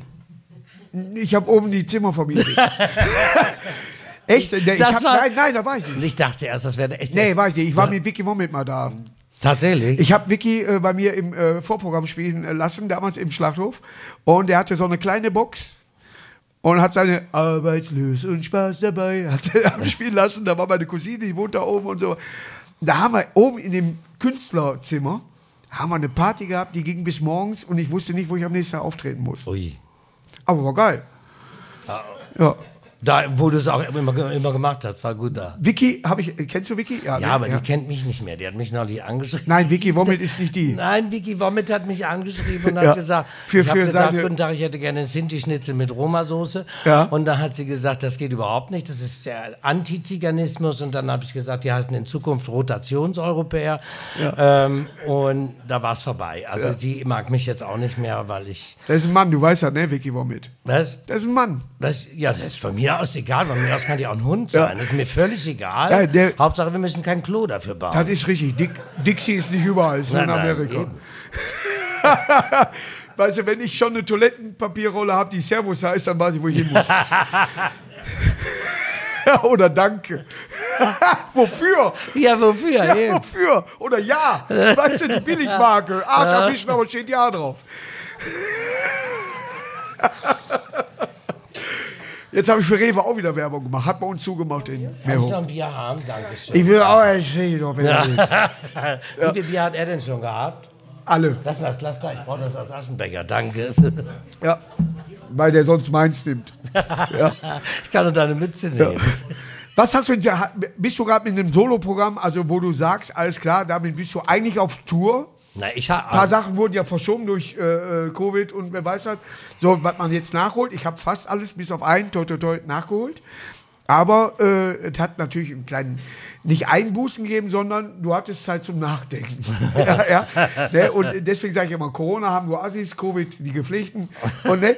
Ich habe oben die Zimmer vermietet. Echt? Ich Das hab, nein, nein, da war ich nicht. ich dachte erst, das wäre echt. Nee, war ich nicht. Ich war mit Vicky Womit mal da. Tatsächlich. Ich habe Vicky äh, bei mir im äh, Vorprogramm spielen lassen, damals im Schlachthof. Und er hatte so eine kleine Box und hat seine Arbeitslos und Spaß dabei hat er abspielen lassen. Da war meine Cousine, die wohnt da oben und so. Da haben wir oben in dem Künstlerzimmer haben wir eine Party gehabt, die ging bis morgens und ich wusste nicht, wo ich am nächsten Tag auftreten muss. Ui. Aber war geil. Ja. Da, wo du es auch immer, immer gemacht hast, war gut da. Vicky, habe ich, kennst du Vicky? Ja, ne? aber die kennt mich nicht mehr. Die hat mich neulich angeschrieben. Nein, Vicky Womit ist nicht die. Nein, Vicky Womit hat mich angeschrieben und hat Ja. gesagt, Für- ich habe gesagt, seine- guten Tag, ich hätte gerne einen Sinti-Schnitzel mit Roma-Soße. Ja. Und dann hat sie gesagt, das geht überhaupt nicht, das ist der Antiziganismus. Und dann habe ich gesagt, die heißen in Zukunft Rotationseuropäer. Ähm, und da war es vorbei. Also sie mag mich jetzt auch nicht mehr, weil ich... Das ist ein Mann, du weißt ja, ne, Vicky Womit. Was? Das ist ein Mann. Das, ja, das ist von mir aus egal. Von mir aus kann die auch ein Hund sein. Das ist mir völlig egal. Ja, der- Hauptsache, wir müssen kein Klo dafür bauen. Das ist richtig. Dick, Dixie ist nicht überall, ist in Nein, nein, Amerika. eben. weißt du, wenn ich schon eine Toilettenpapierrolle habe, die Servus heißt, dann weiß ich, wo ich hin muss. Oder Danke. Wofür? Ja, wofür? Ja, Eben. wofür? Oder Ja. Weißt du, die Billigmarke. Arsch erwischen, aber steht Ja drauf. Jetzt habe ich für Rewe auch wieder Werbung gemacht. Hat bei uns zugemacht in Kann ich Meerhof. noch ein Bier haben? Dankeschön. Ich will auch erzählen, doch, wenn Ja. er. Wie viel Bier hat er denn schon gehabt? Alle. Lass mal, lass da, ich brauche das als Aschenbecher, danke. Ja. Weil der sonst meins nimmt. Ich kann doch deine Mütze nehmen. Was hast du denn, bist du gerade mit einem Soloprogramm, also wo du sagst, alles klar, damit bist du eigentlich auf Tour? Na, ich Ein paar. Sachen wurden ja verschoben durch äh, äh, Covid und wer weiß was. So, was man jetzt nachholt, ich habe fast alles bis auf einen, toi, toi, toi, nachgeholt. Aber äh, es hat natürlich einen kleinen, nicht Einbußen gegeben, sondern du hattest Zeit zum Nachdenken. ja, ja, ne? Und deswegen sage ich immer, Corona haben nur Assis, Covid die Gepflegten. Und, ne?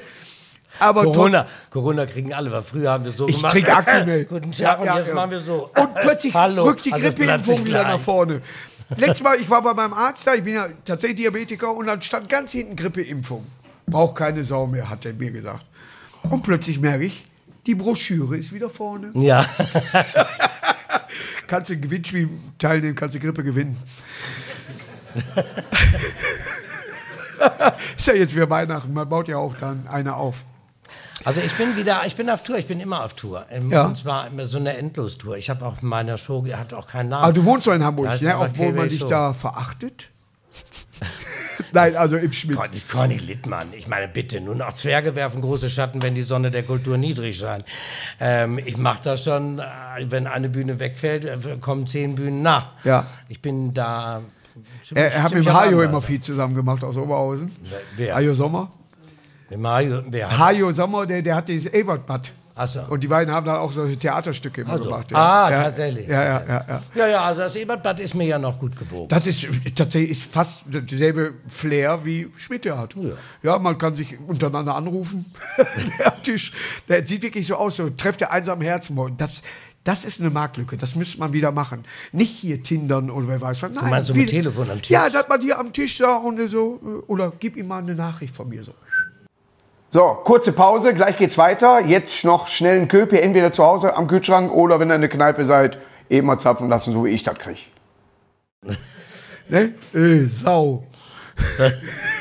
Aber Corona, Corona kriegen alle, weil früher haben wir so Ich gemacht. trinke Aktimel. Guten Tag, Ja, und jetzt machen wir so. Und plötzlich Hallo. rückt die Also Grippeimpfung wieder nach vorne. Letztes Mal, ich war bei meinem Arzt da, ich bin ja tatsächlich Diabetiker und dann stand ganz hinten Grippeimpfung. Braucht keine Sau mehr, hat er mir gesagt. Und plötzlich merke ich, die Broschüre ist wieder vorne. Ja, Kannst du ein Gewinnspiel teilnehmen, kannst du Grippe gewinnen. ist ja jetzt wieder Weihnachten, man baut ja auch dann eine auf. Also ich bin wieder, ich bin auf Tour, ich bin immer auf Tour. Ja. Und zwar immer so eine Endlostour. Ich habe auch in meiner Show, hat auch keinen Namen. Aber du wohnst doch in Hamburg, ne? obwohl man dich da verachtet. Nein, also im Schmidt. Con- ist Conny Littmann. Ich meine, bitte, nur noch Zwerge werfen große Schatten, wenn die Sonne der Kultur niedrig scheint. Ähm, ich mache das schon, äh, wenn eine Bühne wegfällt, äh, kommen zehn Bühnen nach. Ja. Ich bin da. Er, er hat mit Hajo immer viel zusammen gemacht aus Oberhausen. Wer? Hajo Sommer. Mit Mario, wer hat? Hajo Sommer, der, der hat dieses Ebertbad. Ach so. Und die beiden haben dann auch solche Theaterstücke immer Also, gemacht. ah, tatsächlich. Ja, ja, ja, ja. Ja, ja, also das Ebertblatt ist mir ja noch gut gewogen. Das ist tatsächlich ist fast dasselbe Flair wie Schmidt hat. Ja. Ja, man kann sich untereinander anrufen. der Tisch, der sieht wirklich so aus, so trefft der einsam Herzen. Das, das ist eine Marktlücke, das müsste man wieder machen. Nicht hier Tindern oder wer weiß was. Nein, meinst so mit Telefon am Tisch? Ja, dass man hier am Tisch da und so, oder gib ihm mal eine Nachricht von mir so. So, kurze Pause, gleich geht's weiter. Jetzt noch schnell einen Köpi, entweder zu Hause am Kühlschrank oder wenn ihr in der Kneipe seid, eben mal zapfen lassen, so wie ich das kriege. Ne? Äh, Sau.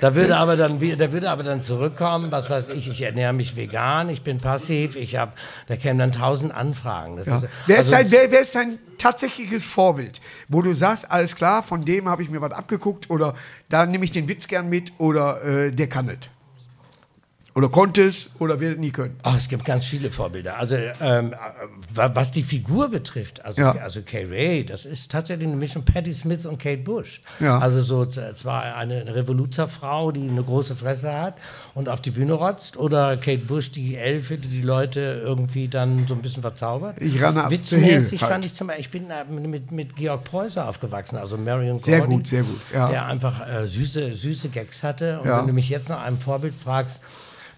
Da würde aber dann, da würde aber dann zurückkommen, was weiß ich, ich ernähre mich vegan, ich bin passiv, ich habe, da kämen dann tausend Anfragen. Das Ja. ist, wer, ist also- dein, wer, wer ist dein tatsächliches Vorbild, wo du sagst, alles klar, von dem habe ich mir was abgeguckt oder da nehme ich den Witz gern mit oder äh, der kann es? Oder konnte es oder wird nie können? Ach, es gibt ganz viele Vorbilder. Also ähm, äh, wa- was die Figur betrifft, also, Ja. also Kay Ray, das ist tatsächlich eine Mischung Patty Smith und Kate Bush. Ja. Also so zwar eine Revoluzerfrau, die eine große Fresse hat und auf die Bühne rotzt, oder Kate Bush, die Elfe, die die Leute irgendwie dann so ein bisschen verzaubert. Ich ranne ab Witzmäßig fand halt. ich zum Beispiel, ich bin mit, mit Georg Preußer aufgewachsen, also Marion Sehr Gordy, gut, sehr gut, ja. Der einfach äh, süße, süße Gags hatte. Und wenn du mich jetzt nach einem Vorbild fragst,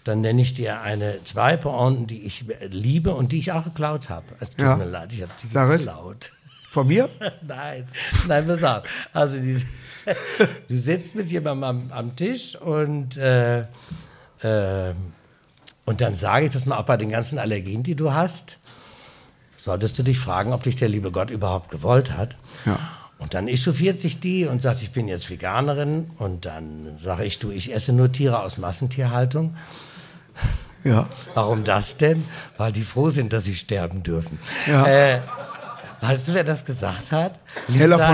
dann nenne ich dir eine zwei Pointen, die ich liebe und die ich auch geklaut habe. Es tut Ja. mir leid, ich habe die Sag geklaut. Von mir? nein, nein, pass auf. Also die, du sitzt mit jemandem am, am Tisch und äh, äh, und dann sage ich, pass mal, auch bei den ganzen Allergien, die du hast, solltest du dich fragen, ob dich der liebe Gott überhaupt gewollt hat. Ja. Und dann echauffiert sich die und sagt, ich bin jetzt Veganerin. Und dann sage ich, du, ich esse nur Tiere aus Massentierhaltung. Ja. Warum das denn? Weil die froh sind, dass sie sterben dürfen. Ja. Äh, weißt du, wer das gesagt hat?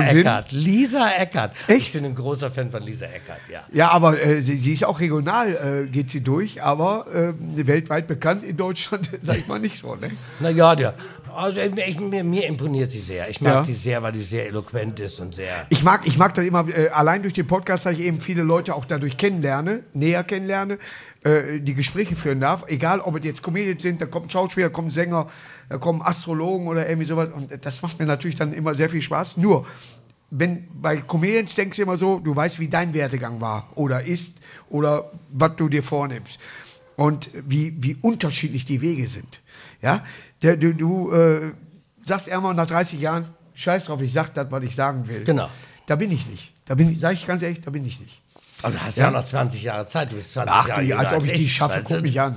Sinn? Eckert. Lisa Eckert. Echt? Ich bin ein großer Fan von Lisa Eckert, ja. Ja, aber äh, sie, sie ist auch regional, äh, geht sie durch, aber äh, weltweit bekannt in Deutschland, sag ich mal nicht so. Ne? Na ja, ja. Also ich, mir, mir imponiert sie sehr. Ich mag Ja. die sehr, weil die sehr eloquent ist und sehr. Ich mag, ich mag das immer, äh, allein durch den Podcast, dass ich eben viele Leute auch dadurch kennenlerne, näher kennenlerne, äh, die Gespräche führen darf. Egal, ob es jetzt Comedians sind, da kommt ein Schauspieler, da kommt Sänger, da kommen Astrologen oder irgendwie sowas. Und das macht mir natürlich dann immer sehr viel Spaß. Nur, wenn bei Comedians denkst du immer so, du weißt, wie dein Werdegang war oder ist oder was du dir vornimmst. Und wie, wie unterschiedlich die Wege sind. Ja, der, du, du äh, sagst einmal nach 30 Jahren, scheiß drauf, ich sag das, was ich sagen will. Genau. Da bin ich nicht. Da bin ich, sag ich ganz ehrlich, da bin ich nicht. Aber du hast ja, Ja. auch noch 20 Jahre Zeit. Du bist 20 Ach, Jahre jünger als ob ich die schaffe, guck mich an.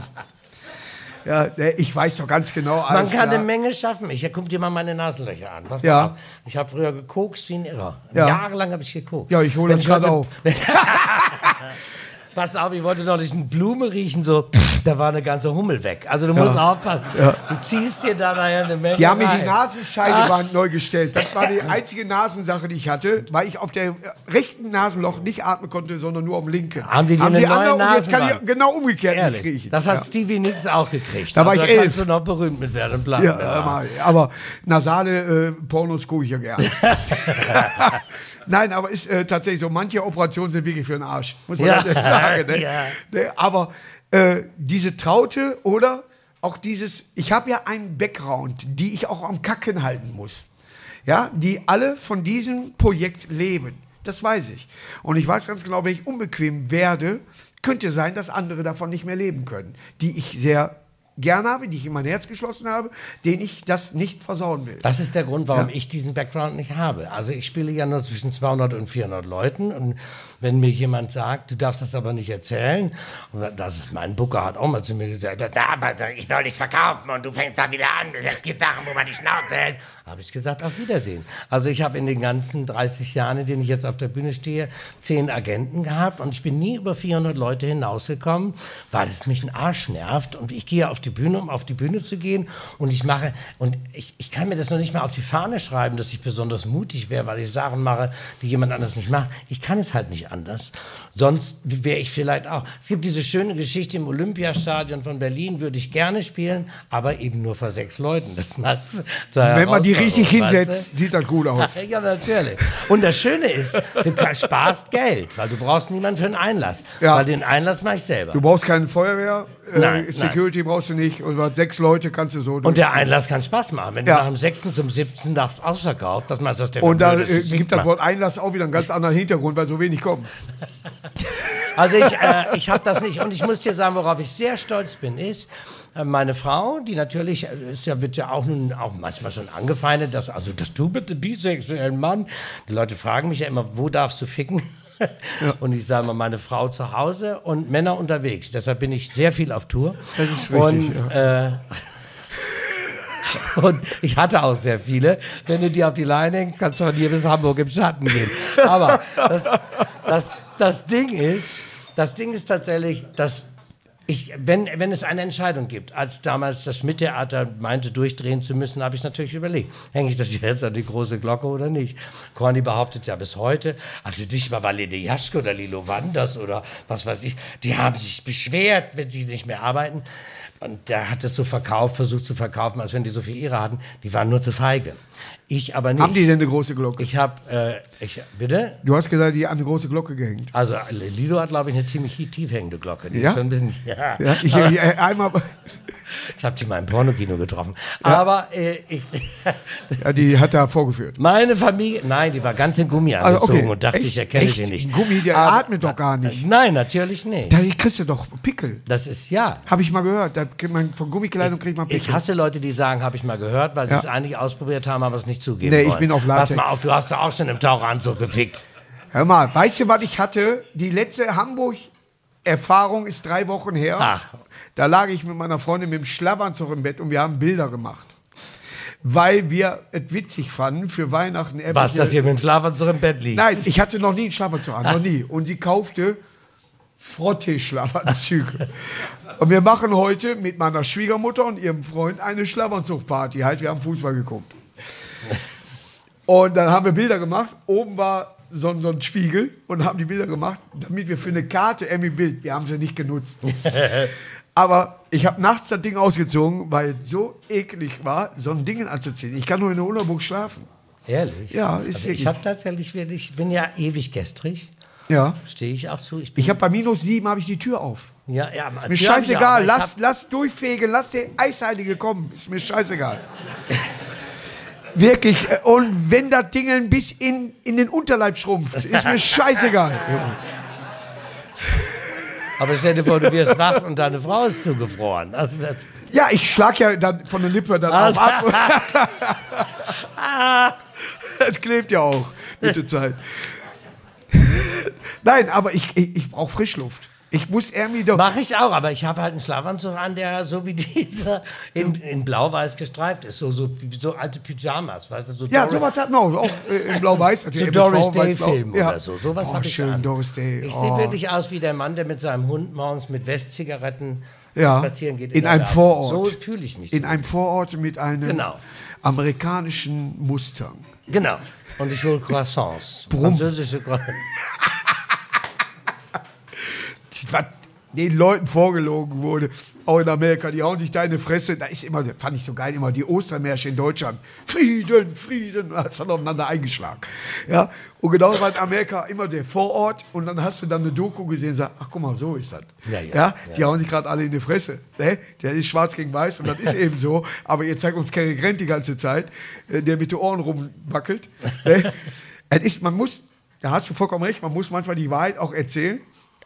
Ja, ne, ich weiß doch ganz genau. Man alles kann klar. eine Menge schaffen. Ich guck dir mal meine Nasenlöcher an. Pass Ja. Ich habe früher gekokst wie ein Irrer. Ja. Jahrelang habe ich gekokst. Ja, ich hole das gerade auf. Pass auf, ich wollte noch nicht eine Blume riechen, so, da war eine ganze Hummel weg. Also du musst aufpassen. Du ziehst dir da nachher eine Menge Die haben mir die Nasenscheidewand neu gestellt. Das war die einzige Nasensache, die ich hatte, weil ich auf der äh, rechten Nasenloch nicht atmen konnte, sondern nur am linken. Haben die dir eine neue andere und jetzt kann ich genau umgekehrt nicht Ehrlich, riechen. das hat ja. Stevie Nicks auch gekriegt. Da war also ich da elf. kannst du noch berühmt mit werden. Bleiben. Ja, mal, aber nasale äh, Pornos gucke ich ja gerne. Nein, aber ist äh, tatsächlich so, manche Operationen sind wirklich für den Arsch, muss man Ja. sagen. Ne? Ja. Ne, aber äh, diese Traute oder auch dieses, ich habe ja einen Background, die ich auch am Kacken halten muss. Ja, die alle von diesem Projekt leben. Das weiß ich. Und ich weiß ganz genau, wenn ich unbequem werde, könnte sein, dass andere davon nicht mehr leben können, die ich sehr gerne habe, die ich in mein Herz geschlossen habe, denen ich das nicht versauen will. Das ist der Grund, warum Ja. ich diesen Background nicht habe. Also ich spiele ja nur zwischen 200 und 400 Leuten und wenn mir jemand sagt, du darfst das aber nicht erzählen, und das ist, mein Booker hat auch mal zu mir gesagt, "Ja, aber ich soll nichts verkaufen und du fängst da wieder an, es gibt Sachen, wo man die Schnauze hält. Habe ich gesagt, auf Wiedersehen. Also ich habe in den ganzen 30 Jahren, in denen ich jetzt auf der Bühne stehe, zehn Agenten gehabt und ich bin nie über 400 Leute hinausgekommen, weil es mich ein Arsch nervt und ich gehe auf die Bühne, um auf die Bühne zu gehen. Und ich mache, und ich, ich kann mir das noch nicht mal auf die Fahne schreiben, dass ich besonders mutig wäre, weil ich Sachen mache, die jemand anders nicht macht. Ich kann es halt nicht anders. Sonst wäre ich vielleicht auch. Es gibt diese schöne Geschichte im Olympiastadion von Berlin, würde ich gerne spielen, aber eben nur vor sechs Leuten. Das macht's Wenn man die richtig weißt du? hinsetzt, sieht das gut aus. Ja, natürlich. Und das Schöne ist, du sparst Geld, weil du brauchst niemanden für einen Einlass. Ja. Weil den Einlass mache ich selber. Du brauchst keine Feuerwehr, äh, Nein, Security brauchst du nicht. Und sechs Leute kannst du so. Und der Einlass kann Spaß machen. Wenn Ja. du nach dem 6. zum 7. nachts ausverkauft, was meinst du, was der und da äh, gibt das? Wort Einlass auch wieder einen ganz anderen Hintergrund, weil so wenig kommen. Also ich, äh, ich habe das nicht. Und ich muss dir sagen, worauf ich sehr stolz bin, ist, äh, meine Frau, die natürlich, äh, ist ja, wird ja auch nun auch manchmal schon angefeindet, dass, also, dass du mit dem bisexuellen Mann, die Leute fragen mich ja immer, wo darfst du ficken? Und ich sage mal, meine Frau zu Hause und Männer unterwegs. Deshalb bin ich sehr viel auf Tour. Das ist richtig, Und, äh, und ich hatte auch sehr viele. Wenn du die auf die Leine hängst, kannst du von hier bis Hamburg im Schatten gehen. Aber das, das, das Ding ist, das Ding ist tatsächlich, dass ich, wenn, wenn es eine Entscheidung gibt, als damals das Schmidt-Theater meinte, durchdrehen zu müssen, habe ich natürlich überlegt, hänge ich das jetzt an die große Glocke oder nicht? Corny behauptet ja bis heute, also nicht mal Marlene Jaschke oder Lilo Wanders oder was weiß ich, die haben sich beschwert, wenn sie nicht mehr arbeiten. Und der hat es so verkauft, versucht zu verkaufen, als wenn die so viel Ehre hatten. Die waren nur zu feige. Ich aber nicht. Haben die denn eine große Glocke? Ich habe, äh, ich, bitte? du hast gesagt, die haben eine große Glocke gehängt. Also Lido hat, glaube ich, eine ziemlich tief hängende Glocke. Die Ja? ist schon ein bisschen, ja. Ja, ich, äh, einmal, Ich habe die mal im Pornokino getroffen. Aber äh, ich, ja, die hat er vorgeführt. meine Familie, nein, die war ganz in Gummi Also, angezogen okay. und dachte, Echt? ich erkenne Echt? sie nicht. Gummi, der Aber- atmet doch gar nicht. Nein, natürlich nicht. Da kriegst du doch Pickel. Das ist ja. Habe ich mal gehört. Da kriegt man, von Gummikleidung kriegt man Pickel. Ich hasse Leute, die sagen, habe ich mal gehört, weil sie Ja. es eigentlich ausprobiert haben, aber es nicht zugeben Nee, ich wollen. bin auf Pass Latex. mal auf, du hast doch auch schon im Taucheranzug gefickt. Hör mal, weißt du, was ich hatte? Die letzte Hamburg-Erfahrung ist drei Wochen her. Ach. Da lag ich mit meiner Freundin mit dem Schlafanzug im Bett und wir haben Bilder gemacht. Weil wir es witzig fanden für Weihnachten. Was, dass ihr mit dem Schlafanzug im Bett liegt? Nein, ich hatte noch nie einen Schlafanzug an, noch nie. Und sie kaufte Frottee-Schlafanzüge. und wir machen heute mit meiner Schwiegermutter und ihrem Freund eine Schlafanzugparty. Halt, wir haben Fußball geguckt. Und dann haben wir Bilder gemacht. Oben war so, so ein Spiegel und haben die Bilder gemacht, damit wir für eine Karte Emmy Bild, wir haben sie nicht genutzt. Aber ich habe nachts das Ding ausgezogen, weil es so eklig war, so ein Ding anzuziehen. Ich kann nur in der Unterburg schlafen. Ehrlich? Ja, ist also Ich habe tatsächlich wirklich, ich bin ja ewig gestrig, Ja. stehe ich auch zu. Ich, Ich habe bei minus sieben habe ich die Tür auf. ja, ja, Mir scheißegal, lass, lass durchfegen, lass die Eisheilige kommen. Ist mir scheißegal. Wirklich. äh, Und wenn das Ding bis in, in den Unterleib schrumpft, ist mir scheißegal. Aber stell dir vor, du wirst wach und deine Frau ist zugefroren. Also das, Ja, ich schlag ja dann von der Lippe dann Also- ab. das klebt ja auch mit der Zeit. Nein, aber ich, ich, ich brauche Frischluft. Ich muss irgendwie doch. Mache ich auch, aber ich habe halt einen Schlafanzug an, der so wie dieser in, in blau-weiß gestreift ist. So, so, so alte Pyjamas, weißt du? So Ja, Doris- sowas hat noch. Auch äh, in Blau-Weiß. so Doris. Day-Film Ja. oder so. Sowas oh, habe ich schön, an. Doris Day. Ich oh. sehe wirklich aus wie der Mann, der mit seinem Hund morgens mit Westzigaretten ja. spazieren geht. In einem. Vorort. So fühle ich mich. In so. einem Vorort mit einem Genau. amerikanischen Mustang. Genau. Und ich hole Croissants. Brumm. Französische Croissants. was den Leuten vorgelogen wurde, auch in Amerika, die hauen sich da in die Fresse. Da ist immer, das fand ich so geil, immer die Ostermärsche in Deutschland. Frieden, Frieden, da hast du aufeinander eingeschlagen. Ja? Und genau war in Amerika immer der Vorort und dann hast du dann eine Doku gesehen und sagst, ach guck mal, so ist das. Ja, ja, Die ja. hauen sich gerade alle in die Fresse. Ne? Der ist schwarz gegen weiß und das ist eben so. Aber ihr zeigt uns Cary Grant die ganze Zeit, äh, der mit den Ohren rumwackelt. Ne? es ist, man muss, da hast du vollkommen recht, man muss manchmal die Wahrheit auch erzählen.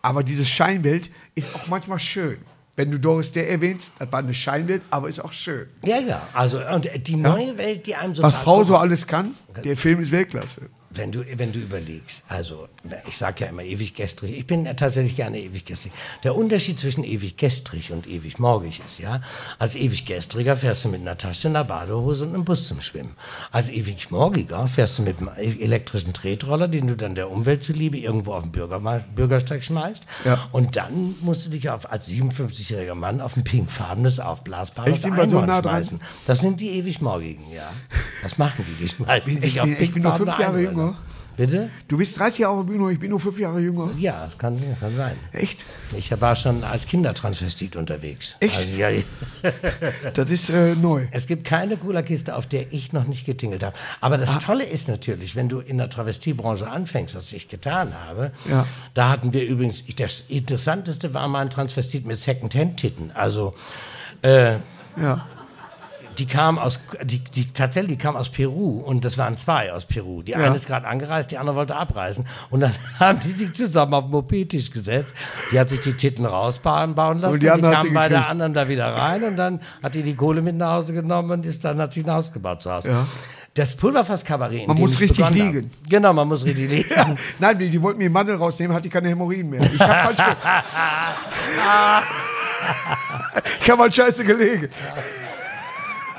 Aber diese Scheinwelt ist auch manchmal schön. Wenn du Doris Day erwähnst, das war eine Scheinwelt, aber ist auch schön. Ja, ja. Also, und die neue Welt, die einem so Was Frau so alles kann, der Film ist Weltklasse. Wenn du, wenn du überlegst, also ich sage ja immer ewig gestrig, ich bin tatsächlich gerne ewig gestrig. Der Unterschied zwischen ewig gestrig und ewig morgig ist, ja, als ewig gestriger fährst du mit einer Tasche, einer Badehose und einem Bus zum Schwimmen. Als ewig morgiger fährst du mit einem elektrischen Tretroller, den du dann der Umwelt zuliebe irgendwo auf den Bürger, Bürgersteig schmeißt. Ja. Und dann musst du dich auf, als 57-jähriger Mann auf ein pinkfarbenes, aufblasbares wir so Einhorn nah schmeißen. Das sind die ewig morgigen, ja. Was machen die? Die schmeißen Ich bin- auf ich bin nur fünf Jahre jünger. Bitte? Du bist 30 Jahre auf der Bühne, ich bin nur fünf Jahre jünger. Ja, das kann, kann sein. Echt? Ich war schon als Kindertransvestit unterwegs. Echt? Also, ja, Das ist äh, neu. es gibt keine Cola-Kiste, auf der ich noch nicht getingelt habe. Aber Ah. das Tolle ist natürlich, wenn du in der Travestiebranche anfängst, was ich getan habe, Ja. da hatten wir übrigens, ich- das Interessanteste war mal ein Transvestit mit Second-Hand-Titten. Also, äh, Ja. Die kam aus, die, die, tatsächlich, die kam aus Peru und das waren zwei aus Peru. Die eine ist gerade angereist, die andere wollte abreisen. Und dann haben die sich zusammen auf den Mopedtisch gesetzt. Die hat sich die Titten rausbauen bauen lassen. Und die hat kamen sie bei der anderen da wieder rein und dann hat die die Kohle mit nach Hause genommen und ist dann hat sich ein Haus gebaut zu Hause. Ja. Das Pulverfass-Kabarett. Man muss ich richtig liegen. Genau, man muss richtig liegen. Ja. Nein, die, die wollten mir Mandel rausnehmen, hatte ich keine Hämorrhoiden mehr. Ich habe falsch ge Ich habe mal scheiße gelegen.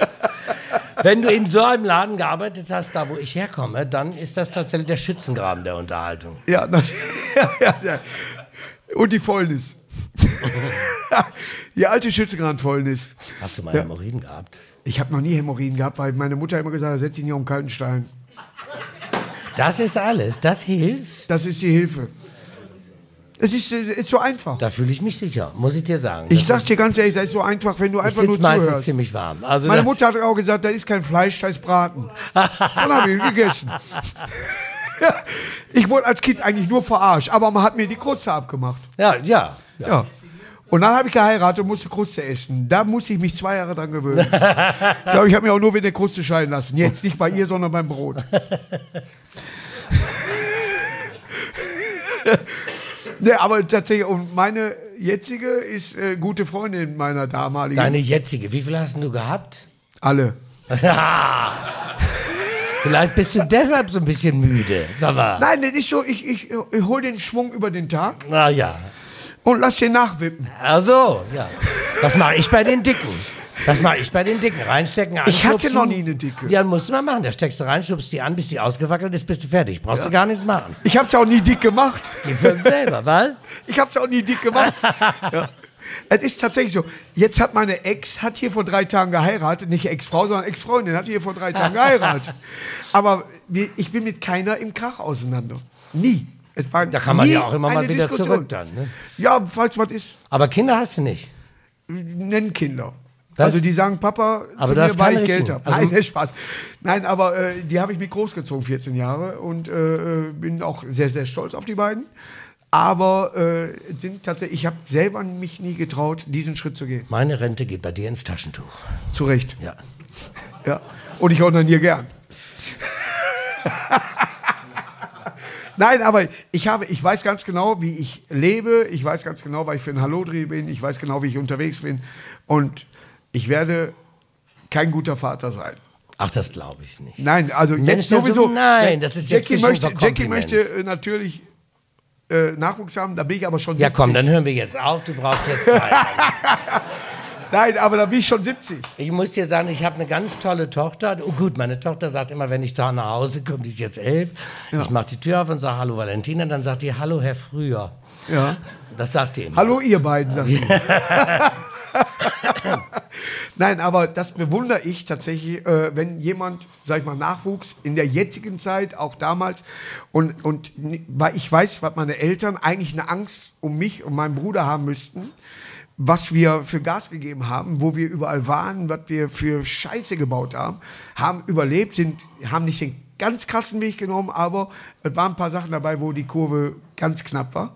Wenn du in so einem Laden gearbeitet hast, da wo ich herkomme, dann ist das tatsächlich der Schützengraben der Unterhaltung. Ja, na, ja, ja. Und die Fäulnis. die alte Schützengrad-Fäulnis. Hast du mal Ja. Hämorrhoiden gehabt? Ich habe noch nie Hämorrhoiden gehabt, weil meine Mutter immer gesagt hat, setz dich nicht auf den kalten Stein. Das ist alles, das hilft. Das ist die Hilfe. Es ist, äh, ist so einfach. Da fühle ich mich sicher, muss ich dir sagen. Ich Das sag's dir ganz ehrlich, das ist so einfach, wenn du Ich einfach nur sitze meistens zuhörst. ziemlich warm. Also Meine Mutter hat auch gesagt, das ist kein Fleisch, das ist Braten. Dann habe ich gegessen. Ich wurde als Kind eigentlich nur verarscht, aber man hat mir die Kruste abgemacht. Ja, ja. ja. Ja. Und dann habe ich geheiratet und musste Kruste essen. Da musste ich mich zwei Jahre dran gewöhnen. ich glaube, ich habe mir auch nur wegen der Kruste scheiden lassen. Jetzt nicht bei ihr, sondern beim Brot. ne, aber tatsächlich, und meine jetzige ist äh, gute Freundin meiner damaligen. Deine jetzige, wie viel hast du gehabt? Alle. Vielleicht bist du deshalb so ein bisschen müde. Sag mal. Nein, das ist so, ich, ich, ich hole den Schwung über den Tag Na ja. und lass den nachwippen. Also, ja. Das mache ich bei den Dicken. Das mache ich bei den Dicken. Reinstecken, Ich hatte anschubsen. noch nie eine Dicke. Ja, musst du mal machen. Da steckst du rein, schubst die an, bis die ausgewackelt ist, bist du fertig. Brauchst du gar nichts machen. Ich habe es auch nie dick gemacht. Geh für uns selber, was? Ich habe es auch nie dick gemacht. ja. Es ist tatsächlich so. Jetzt hat meine Ex hat hier vor drei Tagen geheiratet, nicht Ex-Frau, sondern Ex-Freundin hat hier vor drei Tagen geheiratet. Aber ich bin mit keiner im Krach auseinander. Nie. Da kann man ja auch immer mal wieder Diskussion. zurück dann. Ne? Ja, falls was ist, Aber Kinder hast du nicht. nennen Kinder. Was? Also die sagen, Papa, Aber zu mir, weil ich Geld habe. Also- Nein, das ist Spaß. Nein, aber äh, die habe ich mit großgezogen, 14 Jahre. Und äh, bin auch sehr, sehr stolz auf die beiden. Aber äh, sind tatsächlich, ich habe selber mich nie getraut, diesen Schritt zu gehen. Meine Rente geht bei dir ins Taschentuch. Zu Recht. Ja. Ja. Und ich ordiniere gern. Nein, aber ich habe, ich weiß ganz genau, wie ich lebe. Ich weiß ganz genau, was ich für ein Hallodri bin. Ich weiß genau, wie ich unterwegs bin. Und ich werde kein guter Vater sein. Ach, das glaube ich nicht. Nein, also Mensch, jetzt sowieso. so- nein, das ist jetzt Jackie Fishing möchte, Jackie möchte äh, natürlich äh, Nachwuchs haben. Da bin ich aber schon Ja, 70. komm, dann hören wir jetzt auf. Du brauchst jetzt Zeit. Nein, aber da bin ich schon 70. Ich muss dir sagen, ich habe eine ganz tolle Tochter. Oh gut, meine Tochter sagt immer, wenn ich da nach Hause komme, die ist jetzt elf, ich mache die Tür auf und sage Hallo Valentina, dann sagt die Hallo Herr Früher. Ja. Das sagt die immer. Hallo ihr beiden, sagt sie. Nein, aber das bewundere ich tatsächlich, äh, wenn jemand, sag ich mal, Nachwuchs in der jetzigen Zeit, auch damals, und, und weil ich weiß, was meine Eltern eigentlich eine Angst um mich und meinen Bruder haben müssten, was wir für Gas gegeben haben, wo wir überall waren, was wir für Scheiße gebaut haben, haben überlebt, sind, haben nicht den ganz krassen Weg genommen, aber es waren ein paar Sachen dabei, wo die Kurve ganz knapp war.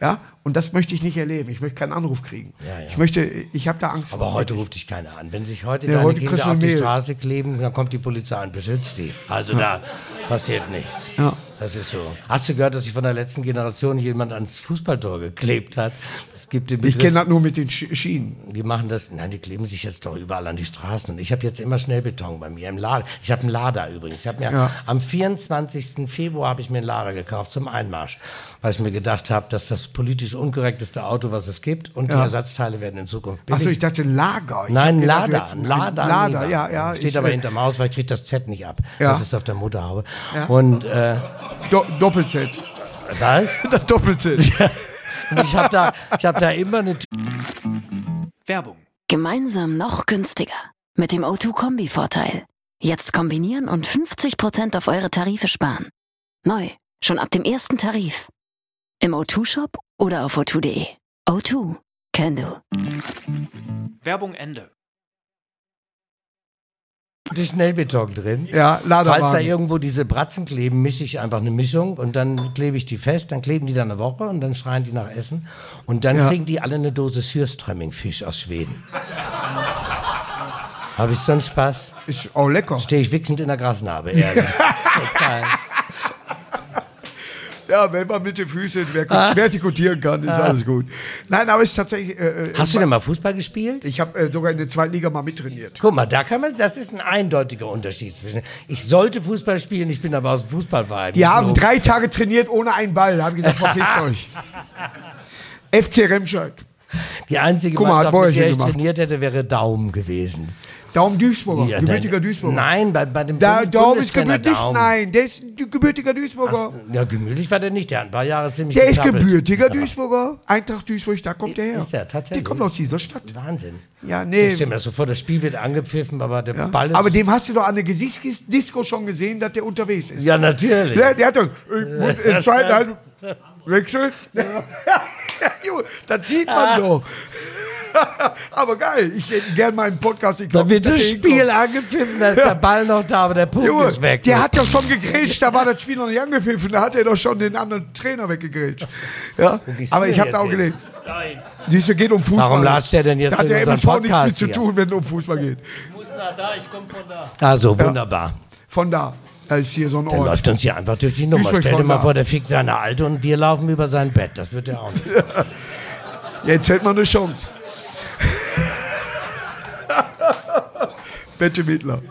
Ja, und das möchte ich nicht erleben. Ich möchte keinen Anruf kriegen. Ja, ja. Ich möchte, ich habe da Angst Aber vor. heute ruft dich keiner an. Wenn sich heute Ja, deine heute Kinder auf die. Straße kleben, dann kommt die Polizei und beschützt die. Also da passiert nichts. Ja. Das ist so. Hast du gehört, dass sich von der letzten Generation jemand ans Fußballtor geklebt hat? Es gibt den Ich kenne das nur mit den Sch- Schienen. die machen das, nein, die kleben sich jetzt doch überall an die Straßen. Und ich habe jetzt immer Schnellbeton bei mir im Lader. Ich habe einen Lader übrigens. Ich habe mir Ja. am 24. Februar habe ich mir einen Lader gekauft zum Einmarsch, weil ich mir gedacht habe, dass das politisch unkorrekteste Auto, was es gibt, und die Ja. Ersatzteile werden in Zukunft billig. Achso, ich dachte ein Lager. Ich Nein, Lader, ein Lader. Lader, die ja, ja. Steht ich, aber äh, hinterm Haus, weil ich kriege das Z nicht ab. Ja. Das ist auf der Motorhaube. Ja. Und äh, Do Doppel-Z. was? Das Doppel-Z. Und ich habe da, ich hab da immer eine Werbung. Gemeinsam noch günstiger. Mit dem O2-Kombi-Vorteil. Jetzt kombinieren und 50% auf eure Tarife sparen. Neu. Schon ab dem ersten Tarif. Im O2-Shop oder auf o2.de. O2. Can do. Werbung Ende. Die Schnellbeton drin. Ja, Falls da irgendwo diese Bratzen kleben, mische ich einfach eine Mischung und dann klebe ich die fest, dann kleben die dann eine Woche und dann schreien die nach Essen und dann Ja. kriegen die alle eine Dose Sürströmming-Fisch aus Schweden. Habe ich so einen Spaß? Ist auch lecker. Stehe ich wichsend in der Grasnarbe, ehrlich. Total. Ja, wenn man mit den Füßen vertikutieren kann, ist alles gut. Nein, aber es ist tatsächlich. Äh, äh, Hast du denn mal Fußball gespielt? ich habe äh, sogar in der zweiten Liga mal mittrainiert. Guck mal, da kann man, das ist ein eindeutiger Unterschied zwischen. Ich sollte Fußball spielen, ich bin aber aus dem Fußballverein. Die haben geflogen. drei Tage trainiert ohne einen Ball. Da haben gesagt, verpisst euch. FC Remscheid. Die einzige Guck mal, Mannschaft, mit der ich gemacht. trainiert hätte, wäre Daum gewesen. Daum Duisburger, Ja, gebürtiger Duisburger. Nein, bei, bei dem Da, Daum ist gebürtig, Daum. nein, der ist gebürtiger Duisburger. Ach, Ja, gemütlich war der nicht. Der hat ein paar Jahre ziemlich der ist gezappelt. gebürtiger Duisburger. Eintracht Duisburg, da kommt der her. Ist der tatsächlich? Der kommt aus dieser Stadt. Wahnsinn. Ja, nee. Das so vor, das Spiel wird angepfiffen, aber der Ja. Ball ist... Aber dem hast du doch an der Gesichtsdisco schon gesehen, dass der unterwegs ist. ja, natürlich. Der, der hat doch, ich muss in zweiten Halb wechseln. Jo, das sieht man doch. aber geil, ich hätte gern meinen Podcast. Ich Da glaub, wird das der Spiel angepfiffen, da ist der Ball noch da, aber der Punkt Junge, ist weg. der hat doch schon gegrätscht, da war das Spiel noch nicht angepfiffen, da hat er doch schon den anderen Trainer weggegrätscht. Ja? Aber ich habe da auch gelegt. Siehst du, geht um Fußball. Warum latscht der denn jetzt Da hat in der unseren MSV nichts mit Podcast zu hier? tun, wenn es um Fußball geht. Also, wunderbar. Von da. Da ist hier so ein Der Ort. läuft uns hier einfach durch die Nummer. Stell dir von mal da. vor, der fickt seine Alte und wir laufen über sein Bett. Das wird der auch nicht. Jetzt hätte man eine Chance. Bette Mittler.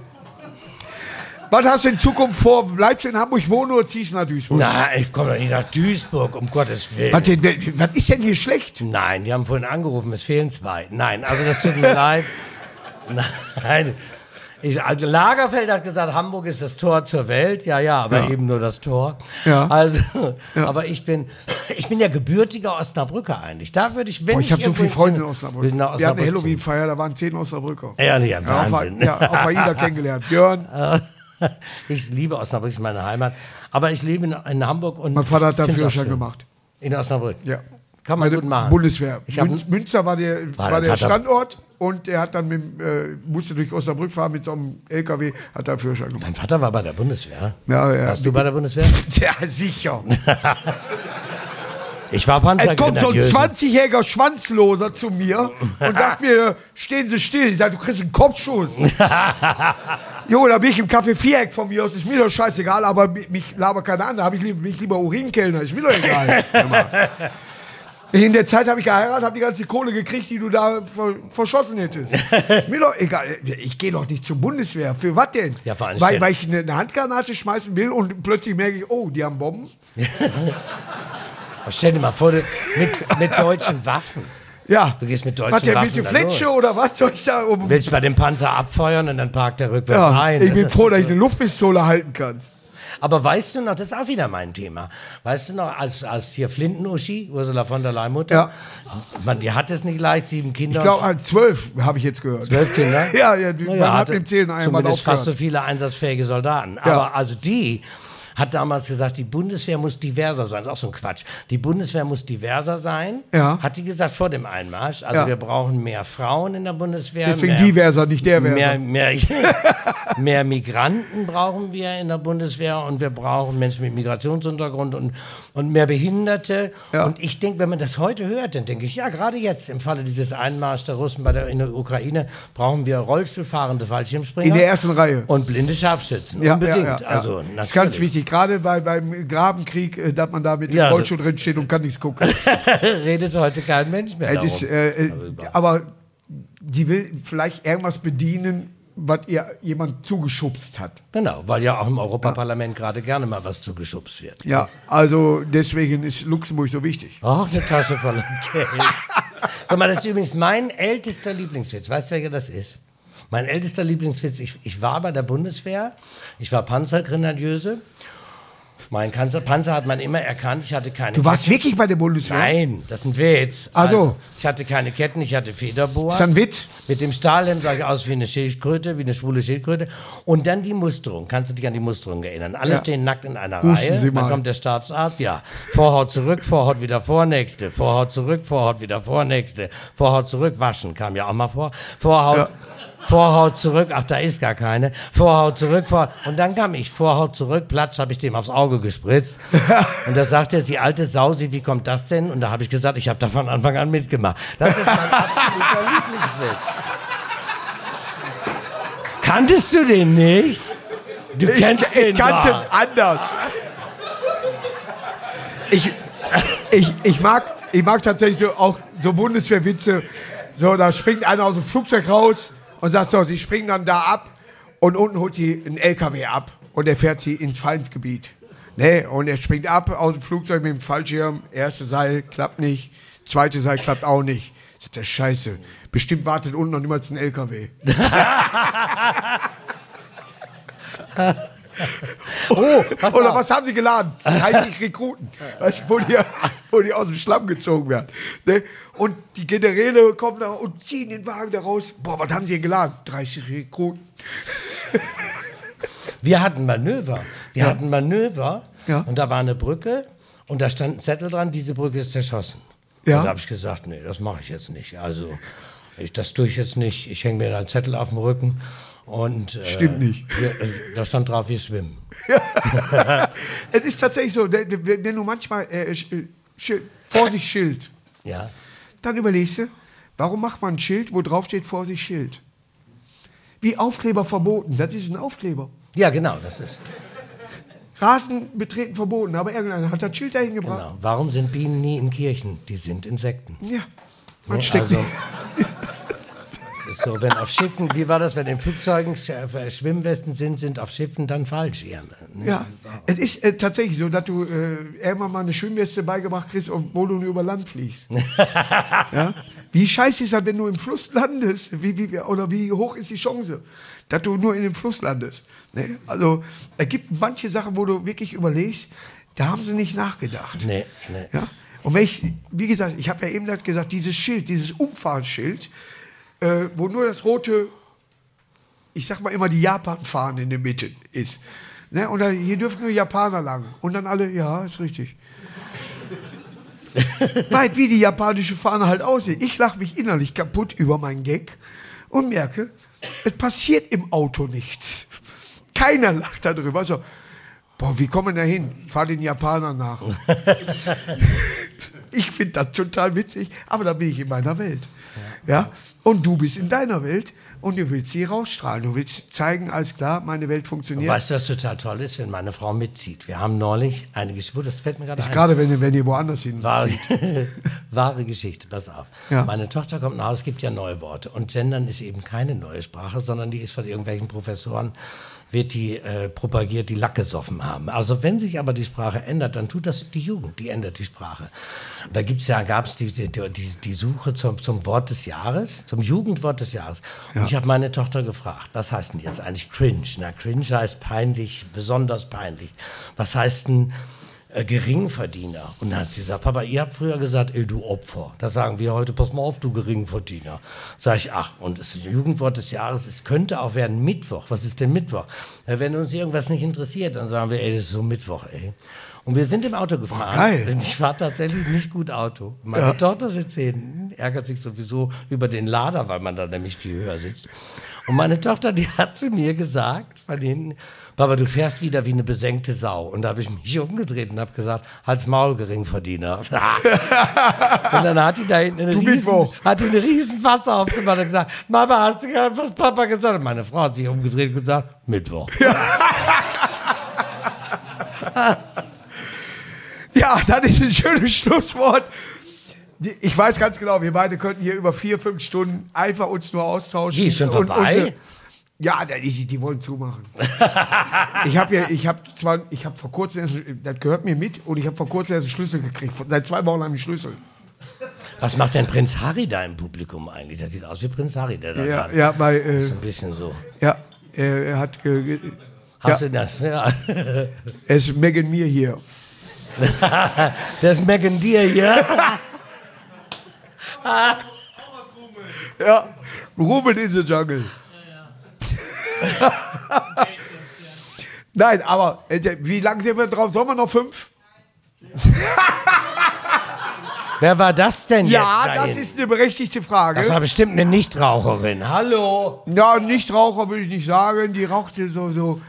Was hast du in Zukunft vor? Bleibst du in Hamburg wohnen oder ziehst du nach Duisburg? Na, ich komme doch nicht nach Duisburg, um Gottes Willen. Was, denn, was ist denn hier schlecht? Nein, die haben vorhin angerufen, es fehlen zwei. Nein, also das tut mir leid. Nein. Ich, also Lagerfeld hat gesagt, Hamburg ist das Tor zur Welt. Ja, ja, aber Ja. eben nur das Tor. Ja. Also, aber ich bin, ich bin ja gebürtiger Osnabrücker eigentlich. Da würde ich, wenn Boah, ich habe so viele Freunde in Osnabrück. ich nach Wir hatten eine Osnabrück. Halloween-Feier, da waren zehn Osnabrücker. Ehrlich, Ja, auf, Wahnsinn. ja, auf AIDA kennengelernt. Björn, Ich liebe Osnabrück, ist meine Heimat. Aber ich lebe in, in Hamburg und. mein Vater hat da find's auch Führerschein schön. gemacht. In Osnabrück. Ja. Kann man gut machen. Bundeswehr. Mün Münster war der, War war der Standort und er hat dann mit, äh, musste durch Osnabrück fahren mit so einem LKW, hat da Führerschein gemacht. Dein Vater war bei der Bundeswehr. Ja, ja. Warst du bei der Bundeswehr? Ja, sicher. Ich war Es kommt so ein Panzergrenadier. 20-jähriger Schwanzloser zu mir und sagt mir, stehen Sie still. Ich sage, du kriegst einen Kopfschuss. jo, da bin ich im Café Viereck von mir aus. Ist mir doch scheißegal, aber mi- mich laber keiner an. Da habe ich bin ich lieber Urinkellner. Ist mir doch egal. In der Zeit habe ich geheiratet, habe die ganze Kohle gekriegt, die du da ver verschossen hättest. Ist mir doch egal. Ich gehe doch nicht zur Bundeswehr. Für was denn? Ja, vor allem weil, weil ich eine, eine Handgranate schmeißen will und plötzlich merke ich, oh, die haben Bomben. Stell dir mal vor, du- mit, mit deutschen Waffen. Ja. Du gehst mit deutschen Was denn, Waffen mit der Fletsche los. oder was soll ich da um? Willst bei dem Panzer abfeuern und dann parkt er rückwärts Ja, ein. ich bin froh, dass ich eine Luftpistole halten kann. Aber weißt du noch, das ist auch wieder mein Thema. Weißt du noch, als, als hier Flinten-Uschi, Ursula von der Leyen Mutter, Ja. man, die hat es nicht leicht, sieben Kinder. Ich glaube, an zwölf habe ich jetzt gehört. Zwölf Kinder? Ja, ja, die- Naja, man hat im Zählen einmal Zumindest fast so aufgehört. viele einsatzfähige Soldaten. Ja. Aber also die hat damals gesagt, die Bundeswehr muss diverser sein. Das ist auch so ein Quatsch. Die Bundeswehr muss diverser sein. Ja. Hat die gesagt vor dem Einmarsch. Also Ja. wir brauchen mehr Frauen in der Bundeswehr. Deswegen mehr, diverser, nicht der Mehr, mehr, mehr Migranten brauchen wir in der Bundeswehr und wir brauchen Menschen mit Migrationshintergrund und, und mehr Behinderte. Ja. Und ich denke, wenn man das heute hört, dann denke ich, ja, gerade jetzt im Falle dieses Einmarsch der Russen bei der, in der Ukraine brauchen wir Rollstuhlfahrende Fallschirmspringer. In der ersten Reihe. Und blinde Scharfschützen. Ja, Unbedingt. ja. Also, das ist ganz wichtig. Wichtig, gerade bei, beim Grabenkrieg, äh, dass man da mit dem Ja, Rollstuhl drin steht und kann nichts gucken. Redet heute kein Mensch mehr Es ist, äh, äh, aber die will vielleicht irgendwas bedienen, was ihr jemand zugeschubst hat. Genau, weil ja auch im Europaparlament gerade gerne mal was zugeschubst wird. Ja, also deswegen ist Luxemburg so wichtig. Ach, eine Tasche voller Geld. Sag mal, das ist übrigens mein ältester Lieblingswitz. Weißt du, welcher das ist? Mein ältester Lieblingswitz, ich, ich war bei der Bundeswehr, ich war Panzergrenadieuse. Mein Panzer, Panzer hat man immer erkannt, ich hatte keine Du warst Ketten. wirklich bei der Bundeswehr? Nein, das ist ein Witz. Ach so. Also, ich hatte keine Ketten, ich hatte Federboas. Ist ein Witz? Mit dem Stahlhelm sah ich aus wie eine Schildkröte, wie eine schwule Schildkröte. Und dann die Musterung. Kannst du dich an die Musterung erinnern? Alle Ja. stehen nackt in einer Husten Reihe. Sie Dann mal. kommt der Stabsarzt, ja. Vorhaut zurück, Vorhaut wieder vor, nächste. Vorhaut zurück, Vorhaut wieder vor, nächste. Vorhaut zurück, waschen, kam ja auch mal vor. Vorhaut, Ja. Vorhaut zurück, ach, da ist gar keine. Vorhaut zurück, vor. Und dann kam ich, Vorhaut zurück, platsch, habe ich dem aufs Auge gespritzt. Und da sagte er, sie alte Sausi, wie kommt das denn? Und da habe ich gesagt, ich habe da von Anfang an mitgemacht. Das ist mein absoluter Lieblingswitz. Kanntest du den nicht? Du Ich, kennst ich den kannte ihn anders. Ich, ich, ich, mag, ich mag tatsächlich so auch so Bundeswehrwitze. So, da springt einer aus dem Flugzeug raus und sagt so, sie springen dann da ab und unten holt sie einen LKW ab und er fährt sie ins Feindgebiet. Ne, und er springt ab aus dem Flugzeug mit dem Fallschirm. Erste Seil klappt nicht, zweite Seil klappt auch nicht. Sagt der Scheiße. Bestimmt wartet unten noch niemals ein LKW. Oh, Oder auf. was haben sie geladen? 30 Rekruten, weißt wo, die, wo die aus dem Schlamm gezogen werden. Ne? Und die Generäle kommen da und ziehen den Wagen da raus. Boah, was haben sie geladen? 30 Rekruten. Wir hatten Manöver. Wir hatten Manöver Ja. und da war eine Brücke und da stand ein Zettel dran, diese Brücke ist zerschossen. Ja. Und da habe ich gesagt, nee, das mache ich jetzt nicht. Also, ich, das tue ich jetzt nicht. Ich hänge mir da einen Zettel auf dem Rücken und... Äh, Stimmt nicht. Äh, da stand drauf, wir schwimmen. Es ist tatsächlich so, wenn du manchmal äh, Schild, Vorsicht Schild, Ja. dann überlegst du, warum macht man ein Schild, wo drauf steht Vorsicht Schild? Wie Aufkleber verboten, das ist ein Aufkleber. Ja, genau, das ist... Rasen betreten verboten, aber irgendeiner hat das Schild dahin gebracht. Genau. Warum sind Bienen nie in Kirchen? Die sind Insekten. Ja, man Ne, steckt also, ist so, wenn auf Schiffen, wie war das, wenn in Flugzeugen äh, Schwimmwesten sind, sind auf Schiffen dann Fallschirme. Ne? Ja, es ist äh, tatsächlich so, dass du äh, irgendwann mal eine Schwimmweste beigebracht kriegst, obwohl du nur über Land fliegst. ja? Wie scheiße ist das, wenn du im Fluss landest? Wie, wie, oder wie hoch ist die Chance, dass du nur in dem Fluss landest? Ne? Also, es gibt manche Sachen, wo du wirklich überlegst, da haben sie nicht nachgedacht. Nee, nee. Ja? Und wenn ich, wie gesagt, ich habe ja eben halt gesagt, dieses Schild, dieses Umfahrtsschild, äh, wo nur das rote, ich sag mal immer die Japan-Fahne in der Mitte ist. Ne? Und da, hier dürfen nur Japaner lang. Und dann alle, ja, ist richtig. Weit wie die japanische Fahne halt aussieht. Ich lache mich innerlich kaputt über meinen Gag und merke, es passiert im Auto nichts. Keiner lacht darüber. So, boah, wie kommen wir da hin? Fahr den Japanern nach. Ich finde das total witzig, aber da bin ich in meiner Welt. Ja. Und du bist in deiner Welt und du willst sie rausstrahlen. Du willst zeigen, alles klar, meine Welt funktioniert. Weißt du, was total toll ist, wenn meine Frau mitzieht? Wir haben neulich eine Geschichte, das fällt mir gerade ein. Gerade wenn, ihr- wenn ihr woanders hin Wahre, wahre Geschichte, pass auf. Ja. Meine Tochter kommt nach Hause, es gibt ja neue Worte. Und Gendern ist eben keine neue Sprache, sondern die ist von irgendwelchen Professoren, wird die äh, propagiert, die Lack gesoffen haben. Also wenn sich aber die Sprache ändert, dann tut das die Jugend, die ändert die Sprache. Da gibt's ja, gab es die, die, die, die Suche zum, zum Wort des Jahres, zum Jugendwort des Jahres. Und ich habe meine Tochter gefragt, was heißt denn jetzt eigentlich cringe? Na, cringe heißt peinlich, besonders peinlich. Was heißt denn äh, Geringverdiener. Und dann hat sie gesagt, Papa, ihr habt früher gesagt, ey, du Opfer. Das sagen wir heute, pass mal auf, du Geringverdiener. Sag ich, ach, und das Jugendwort des Jahres, es könnte auch werden Mittwoch. Was ist denn Mittwoch? Ja, wenn uns irgendwas nicht interessiert, dann sagen wir, ey, das ist so Mittwoch, ey. Und wir sind im Auto gefahren. geil. Ich fahre tatsächlich nicht gut Auto. Meine Tochter sitzt hinten, ärgert sich sowieso über den Lader, weil man da nämlich viel höher sitzt. Und meine Tochter, die hat zu mir gesagt, von hinten, Papa, du fährst wieder wie eine besenkte Sau. Und da habe ich mich umgedreht und habe gesagt, Hals Maul, Geringverdiener. und dann hat die da hinten eine Du riesen, hat die eine riesen Fass aufgemacht und gesagt, Mama, hast du gehört, was Papa gesagt hat? Meine Frau hat sich umgedreht und gesagt, Mittwoch. Ja, das ist ein schönes Schlusswort. Ich weiß ganz genau, wir beide könnten hier über vier, fünf Stunden einfach uns nur austauschen. Die ist schon Und vorbei? Ja, die, die wollen zumachen. ich habe ja, ich habe zwar, ich habe vor kurzem, erst, das gehört mir mit, und ich habe vor kurzem erst einen Schlüssel gekriegt. Seit zwei Wochen habe ich einen Schlüssel. Was macht denn Prinz Harry da im Publikum eigentlich? Das sieht aus wie Prinz Harry, der da Ja, ja, bei, äh, So ein bisschen so. ja, er, hat, ge, Hast ja, du das? Ja. er ist Megan mir hier. Das ist Megan Deer hier. Ja, Ruben in the Jungle. Nein, aber äh, wie lange sind wir drauf? Sollen wir noch fünf? Wer war das denn Ja, jetzt? da das hinten? ist eine berechtigte Frage. Das war bestimmt eine Nichtraucherin. Hallo. Ja, Nichtraucher würde ich nicht sagen. Die rauchte so, so.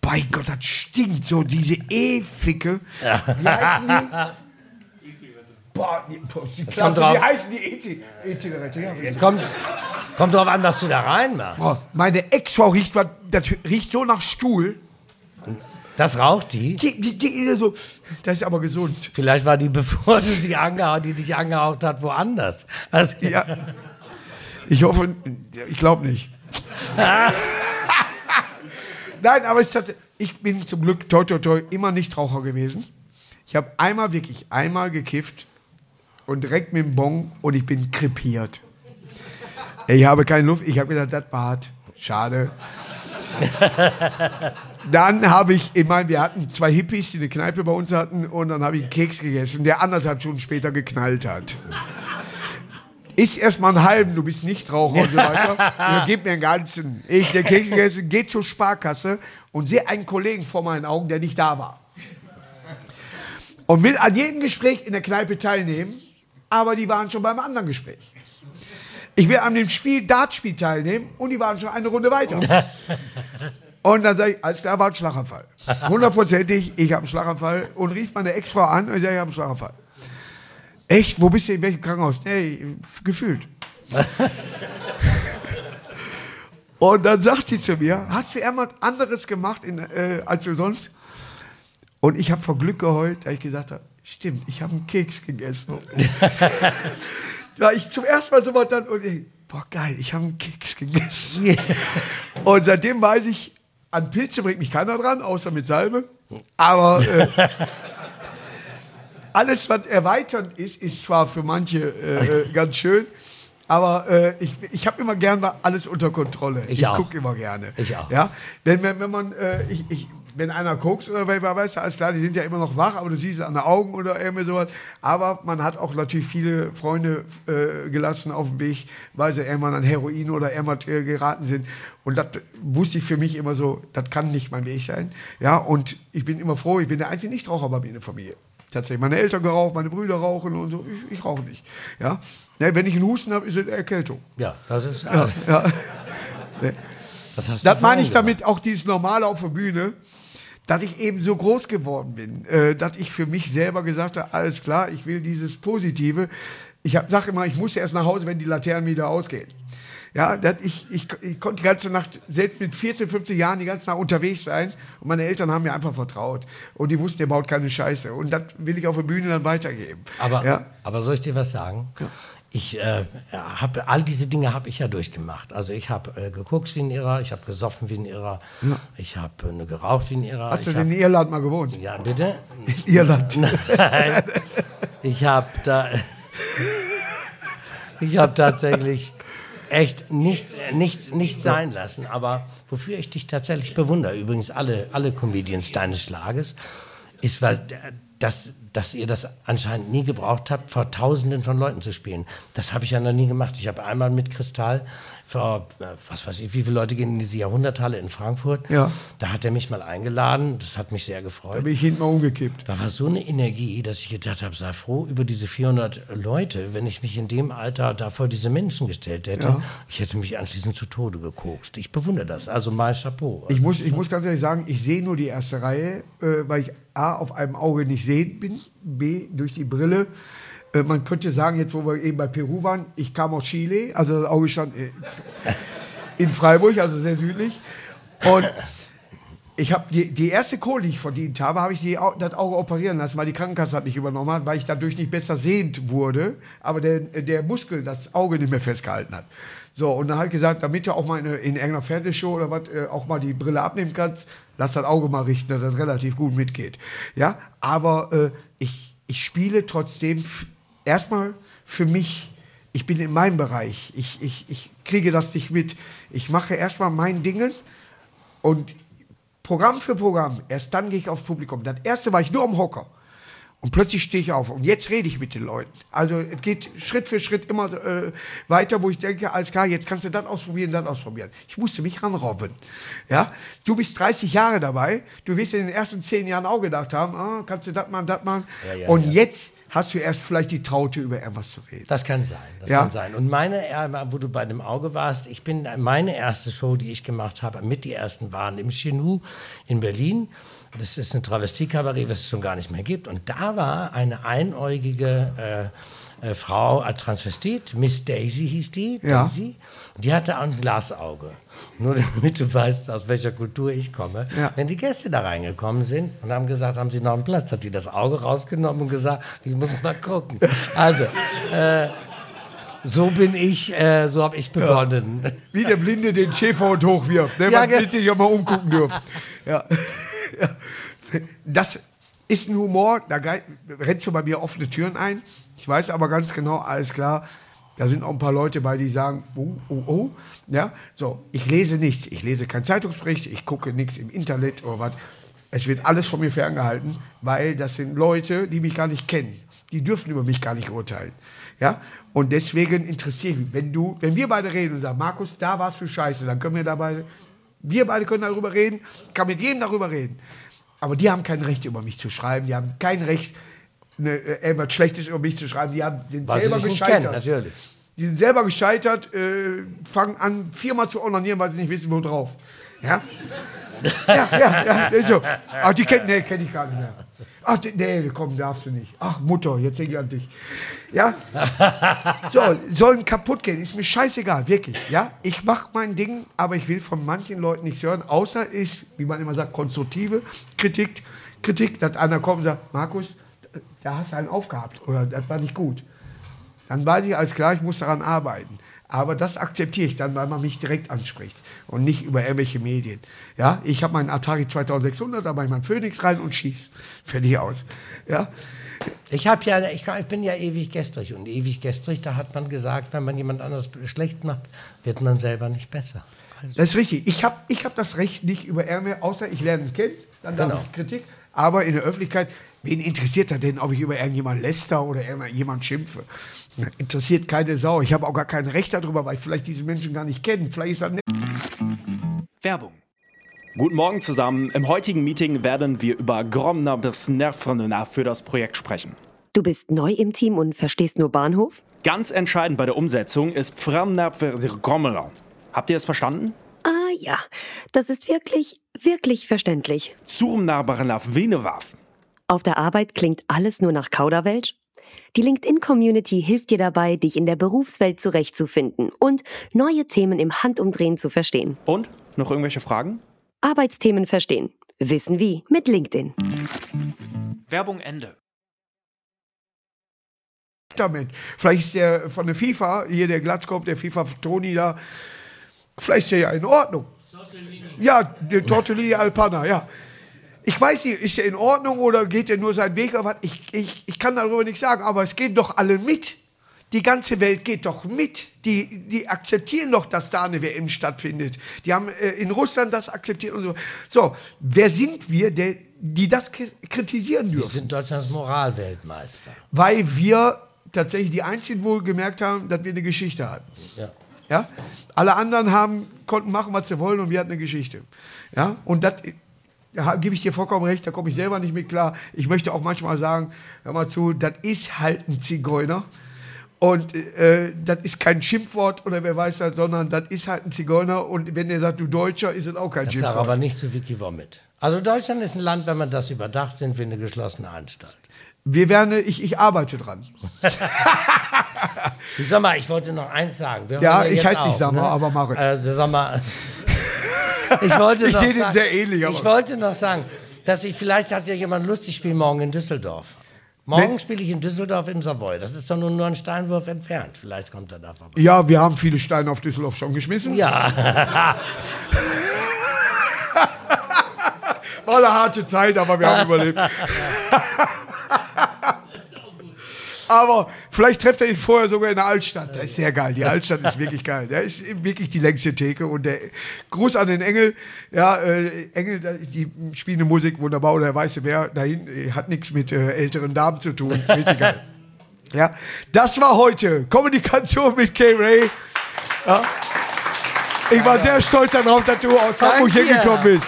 Bei Gott, das stinkt so, diese E-Ficke. Boah, die, boah, die Klasse, drauf. wie heißen die E-Zi- E-Zigarette? Ja, richtig. Kommt, kommt drauf an, was du da reinmachst. Boah, meine Ex-Frau riecht, was- das riecht so nach Stuhl. Das raucht die. Die, die, die, so, das ist aber gesund. Vielleicht war die, bevor du sie angehaucht, die dich angehaucht hat, woanders. Also, Ja. Ich hoffe, ich glaube nicht. Nein, aber es hat, ich bin zum Glück toi toi toi immer Nichtraucher gewesen. Ich habe einmal wirklich einmal gekifft und direkt mit dem Bon und ich bin krepiert. Ich habe keine Luft. Ich habe gesagt, das war's. Schade. Dann habe ich, ich meine, wir hatten zwei Hippies, die eine Kneipe bei uns hatten, und dann habe ich einen Keks gegessen, der anderthalb Stunden später geknallt hat. Iss erstmal einen halben, du bist Nichtraucher und so weiter. Ja, gib mir einen ganzen. Ich, der Keks gegessen, geht zur Sparkasse und sehe einen Kollegen vor meinen Augen, der nicht da war. Und will an jedem Gespräch in der Kneipe teilnehmen, aber die waren schon beim anderen Gespräch. Ich will an dem Spiel, Dartspiel teilnehmen und die waren schon eine Runde weiter. Und dann sage ich, als da war ein Schlaganfall. Hundertprozentig, ich habe einen Schlaganfall und rief meine Ex-Frau an und sage, ich habe einen Schlaganfall. Echt? Wo bist du? In welchem Krankenhaus? Nee, gefühlt. und dann sagt sie zu mir, hast du irgendwas anderes gemacht in, äh, als du sonst? Und ich habe vor Glück geheult, da ich gesagt habe, stimmt, ich habe einen Keks gegessen. da ich zum ersten Mal so was dann und ich, boah geil, ich habe einen Keks gegessen. und seitdem weiß ich, an Pilze bringt mich keiner dran, außer mit Salbe. Aber äh, alles, was erweiternd ist, ist zwar für manche äh, äh, ganz schön, aber äh, ich, ich habe immer gern mal alles unter Kontrolle. Ich auch. gucke immer gerne. Ich auch. Ja? Wenn, wenn, wenn man, äh, ich, ich, wenn einer kokst oder wer weiß, alles klar, die sind ja immer noch wach, aber du siehst es an den Augen oder irgendwie sowas. Aber man hat auch natürlich viele Freunde äh, gelassen auf dem Weg, weil sie irgendwann an Heroin oder irgendwas äh, geraten sind. Und das wusste ich für mich immer so, das kann nicht mein Weg sein. Ja, und ich bin immer froh, ich bin der einzige Nichtraucher bei mir in der Familie. Tatsächlich, meine Eltern geraucht, meine Brüder rauchen und so. Ich, ich rauche nicht. Ja? Ne, wenn ich einen Husten habe, ist es Erkältung. ja, das ist. Ja, ja. Das, hast du Das meine ich damit auch dieses Normale auf der Bühne, dass ich eben so groß geworden bin, äh, dass ich für mich selber gesagt habe, alles klar, ich will dieses Positive. Ich sage immer, ich muss erst nach Hause, wenn die Laternen wieder ausgehen. Ja, ich, ich, ich konnte die ganze Nacht, selbst mit 14, 15 Jahren, die ganze Nacht unterwegs sein. Und meine Eltern haben mir einfach vertraut. Und die wussten, der baut keine Scheiße. Und das will ich auf der Bühne dann weitergeben. Aber, ja. aber soll ich dir was sagen? Ich äh, habe all diese Dinge habe ich ja durchgemacht. Also ich habe äh, geguckt wie ein Irrer, ich habe gesoffen wie ein Irrer, ich habe äh, geraucht wie ein Irrer. Hast du denn hab, in Irland mal gewohnt? ja, bitte? In Irland. Nein. Ich habe da. Ich habe tatsächlich echt nichts, nichts, nichts sein lassen. Aber wofür ich dich tatsächlich bewundere, übrigens alle, alle Comedians deines Schlages, ist, weil dass, dass ihr das anscheinend nie gebraucht habt, vor Tausenden von Leuten zu spielen. Das habe ich ja noch nie gemacht. Ich habe einmal mit Kristall vor, äh, was weiß ich, wie viele Leute gehen in diese Jahrhunderthalle in Frankfurt. Ja. Da hat er mich mal eingeladen. Das hat mich sehr gefreut. Da bin ich hinten mal umgekippt. Da war so eine Energie, dass ich gedacht habe, sei froh über diese 400 Leute, wenn ich mich in dem Alter da vor diese Menschen gestellt hätte. Ja. Ich hätte mich anschließend zu Tode gekokst. Ich bewundere das. Also mal Chapeau. Ich muss, ich muss ganz ehrlich sagen, ich sehe nur die erste Reihe, äh, weil ich A, auf einem Auge nicht sehend bin, B, durch die Brille. Äh, man könnte sagen, jetzt wo wir eben bei Peru waren, ich kam aus Chile, also das Auge stand äh, in Freiburg, also sehr südlich. Und ich habe die, die erste Kohle, die ich verdient habe, habe ich die, das Auge operieren lassen, weil die Krankenkasse hat nicht übernommen hat, weil ich dadurch nicht besser sehend wurde, aber der, der Muskel das Auge nicht mehr festgehalten hat. So, und dann halt gesagt, damit du auch mal in, in irgendeiner Fernsehshow oder was äh, auch mal die Brille abnehmen kannst, lass das Auge mal richten, dass das relativ gut mitgeht. Ja, aber äh, ich, ich spiele trotzdem erstmal für mich ich bin in meinem Bereich. Ich, ich, ich kriege das nicht mit. Ich mache erstmal mein Dingen und Programm für Programm. Erst dann gehe ich aufs Publikum. Das erste war ich nur am Hocker. Und plötzlich stehe ich auf und jetzt rede ich mit den Leuten. Also es geht Schritt für Schritt immer äh, weiter, wo ich denke, alles klar, jetzt kannst du das ausprobieren, das ausprobieren. Ich musste mich ranrobben. Ja? Du bist 30 Jahre dabei, du wirst in den ersten 10 Jahren auch gedacht haben, ah, kannst du das machen, das machen. Ja, ja, und ja. jetzt hast du erst vielleicht die Traute, über irgendwas zu reden. Das kann sein, das Ja. kann sein. Und meine, wo du bei dem Auge warst, ich bin meine erste Show, die ich gemacht habe, mit die ersten waren im Chenou in Berlin. Das ist ein Travestiekabarett, was es schon gar nicht mehr gibt. Und da war eine einäugige äh, äh, Frau als Transvestit, Miss Daisy hieß die, Ja. Daisy. Die hatte auch ein Glasauge. Nur damit du weißt, aus welcher Kultur ich komme. Ja. Wenn die Gäste da reingekommen sind und haben gesagt, haben sie noch einen Platz, hat die das Auge rausgenommen und gesagt, ich muss mal gucken. Also, äh, so bin ich, äh, so habe ich begonnen. Wie der Blinde den Schäferhund hochwirft, ne? Ja, Man hätte sich ja mal umgucken dürfen. Ja. Ja. Das ist ein Humor, da rennst du bei mir offene Türen ein. Ich weiß aber ganz genau, alles klar, da sind auch ein paar Leute bei, die sagen, oh, oh, oh. Ja, so, ich lese nichts. Ich lese keinen Zeitungsbericht, ich gucke nichts im Internet oder was. Es wird alles von mir ferngehalten, weil das sind Leute, die mich gar nicht kennen. Die dürfen über mich gar nicht urteilen. Ja? Und deswegen interessiert mich, wenn du, wenn wir beide reden und sagen, Markus, da warst du scheiße, dann können wir dabei, wir beide können darüber reden, kann mit jedem darüber reden. Aber die haben kein Recht, über mich zu schreiben, die haben kein Recht, ne, äh, irgendwas Schlechtes über mich zu schreiben, die haben, sind Weil sie selber gescheitert. kennen. Die sind selber gescheitert, äh, fangen an, viermal zu onanieren, weil sie nicht wissen, wo drauf. Ja? ja, ja, ja, so. Ach, die kennt, nee, kenne ich gar nicht mehr. Ach, nee, komm, darfst du nicht. Ach, Mutter, jetzt denke ich an dich. Ja? So, sollen kaputt gehen, ist mir scheißegal, wirklich. Ja? Ich mache mein Ding, aber ich will von manchen Leuten nichts hören, außer ist, wie man immer sagt, konstruktive Kritik, Kritik, dass einer kommt und sagt, Markus, da hast du einen aufgehabt oder das war nicht gut dann weiß ich alles klar, ich muss daran arbeiten. Aber das akzeptiere ich dann, weil man mich direkt anspricht und nicht über irgendwelche Medien. Ja, ich habe meinen Atari 2600, da mache ich meinen Phoenix rein und schieß. Fertig aus. Ja, Ich, hab ja, ich, ich bin ja ewig gestrig und ewig gestrig, da hat man gesagt, wenn man jemand anders schlecht macht, wird man selber nicht besser. Also, das ist richtig. Ich habe ich hab das Recht nicht über Ärmel, außer ich lerne es kennen, dann darf Genau. ich Kritik. Aber in der Öffentlichkeit, wen interessiert das denn, ob ich über irgendjemand läster oder irgendjemand schimpfe? Interessiert keine Sau. Ich habe auch gar kein Recht darüber, weil ich vielleicht diese Menschen gar nicht kenne. Vielleicht ist das nicht Werbung. Guten Morgen zusammen. Im heutigen Meeting werden wir über Gromner bis Nervrenner für das Projekt sprechen. Du bist neu im Team und verstehst nur Bahnhof? Ganz entscheidend bei der Umsetzung ist Framnerver Grommeler. Habt ihr es verstanden? Ah ja, das ist wirklich, wirklich verständlich. Zurmnabarnaf Venewaf. Auf der Arbeit klingt alles nur nach Kauderwelsch? Die LinkedIn-Community hilft dir dabei, dich in der Berufswelt zurechtzufinden und neue Themen im Handumdrehen zu verstehen. Und? Noch irgendwelche Fragen? Arbeitsthemen verstehen. Wissen wie mit LinkedIn. Werbung Ende. damit. Vielleicht ist der von der FIFA, hier der Glatzkopf, der FIFA-Toni da, vielleicht ist ja in Ordnung. Ja, der Tortellini Alpana, ja. Ich weiß nicht, ist er in Ordnung oder geht er nur seinen Weg? Aber ich, ich, ich kann darüber nichts sagen, aber es gehen doch alle mit. Die ganze Welt geht doch mit. Die, die akzeptieren doch, dass da eine WM stattfindet. Die haben äh, in Russland das akzeptiert und so. So, wer sind wir, der, die das kritisieren wir dürfen? sind Deutschlands Moralweltmeister. weil wir tatsächlich die einzigen wohl gemerkt haben, dass wir eine Geschichte hatten. Ja. Ja? Alle anderen haben, konnten machen, was sie wollen und wir hatten eine Geschichte. Ja? Und das da gebe ich dir vollkommen recht, da komme ich selber nicht mit klar. Ich möchte auch manchmal sagen, hör mal zu, das ist halt ein Zigeuner. Und äh, das ist kein Schimpfwort oder wer weiß das, sondern das ist halt ein Zigeuner. Und wenn der sagt, du Deutscher, ist es auch kein Das Schimpfwort. aber nicht zu Vicky Womit. Also Deutschland ist ein Land, wenn man das überdacht, sind wir eine geschlossene Anstalt. Wir werden, ich, ich arbeite dran. Du sag mal, ich wollte noch eins sagen. Wir Ja, ich jetzt heiß nicht auf, ne? Sammer, aber mach es. Also sag mal, ich wollte Ich noch sehe den sehr ähnlich, Ich wollte noch sagen, dass ich, vielleicht hat ja jemand Lust, ich spiele morgen in Düsseldorf. Morgen Nee. spiele ich in Düsseldorf im Savoy. Das ist doch nur, nur ein Steinwurf entfernt. Vielleicht kommt er da vorbei. Ja, wir haben viele Steine auf Düsseldorf schon geschmissen. Ja, War eine harte Zeit, aber wir haben überlebt. aber vielleicht trefft er ihn vorher sogar in der Altstadt. Das ist sehr geil. Die Altstadt ist wirklich geil. Da ist wirklich die längste Theke. Und der Gruß an den Engel. Ja, äh, Engel, die spielen eine Musik wunderbar. Oder der weiße Bär dahin äh, hat nichts mit äh, älteren Damen zu tun. Richtig geil. Ja, das war heute Kommunikation mit K-Ray. Ja. Ich war sehr stolz darauf, dass du aus Hamburg Danke. hingekommen bist.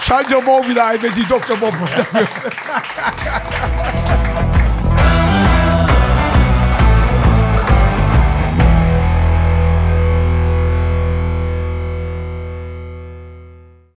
Schalten Sie morgen wieder ein, wenn Sie Dr. Bob.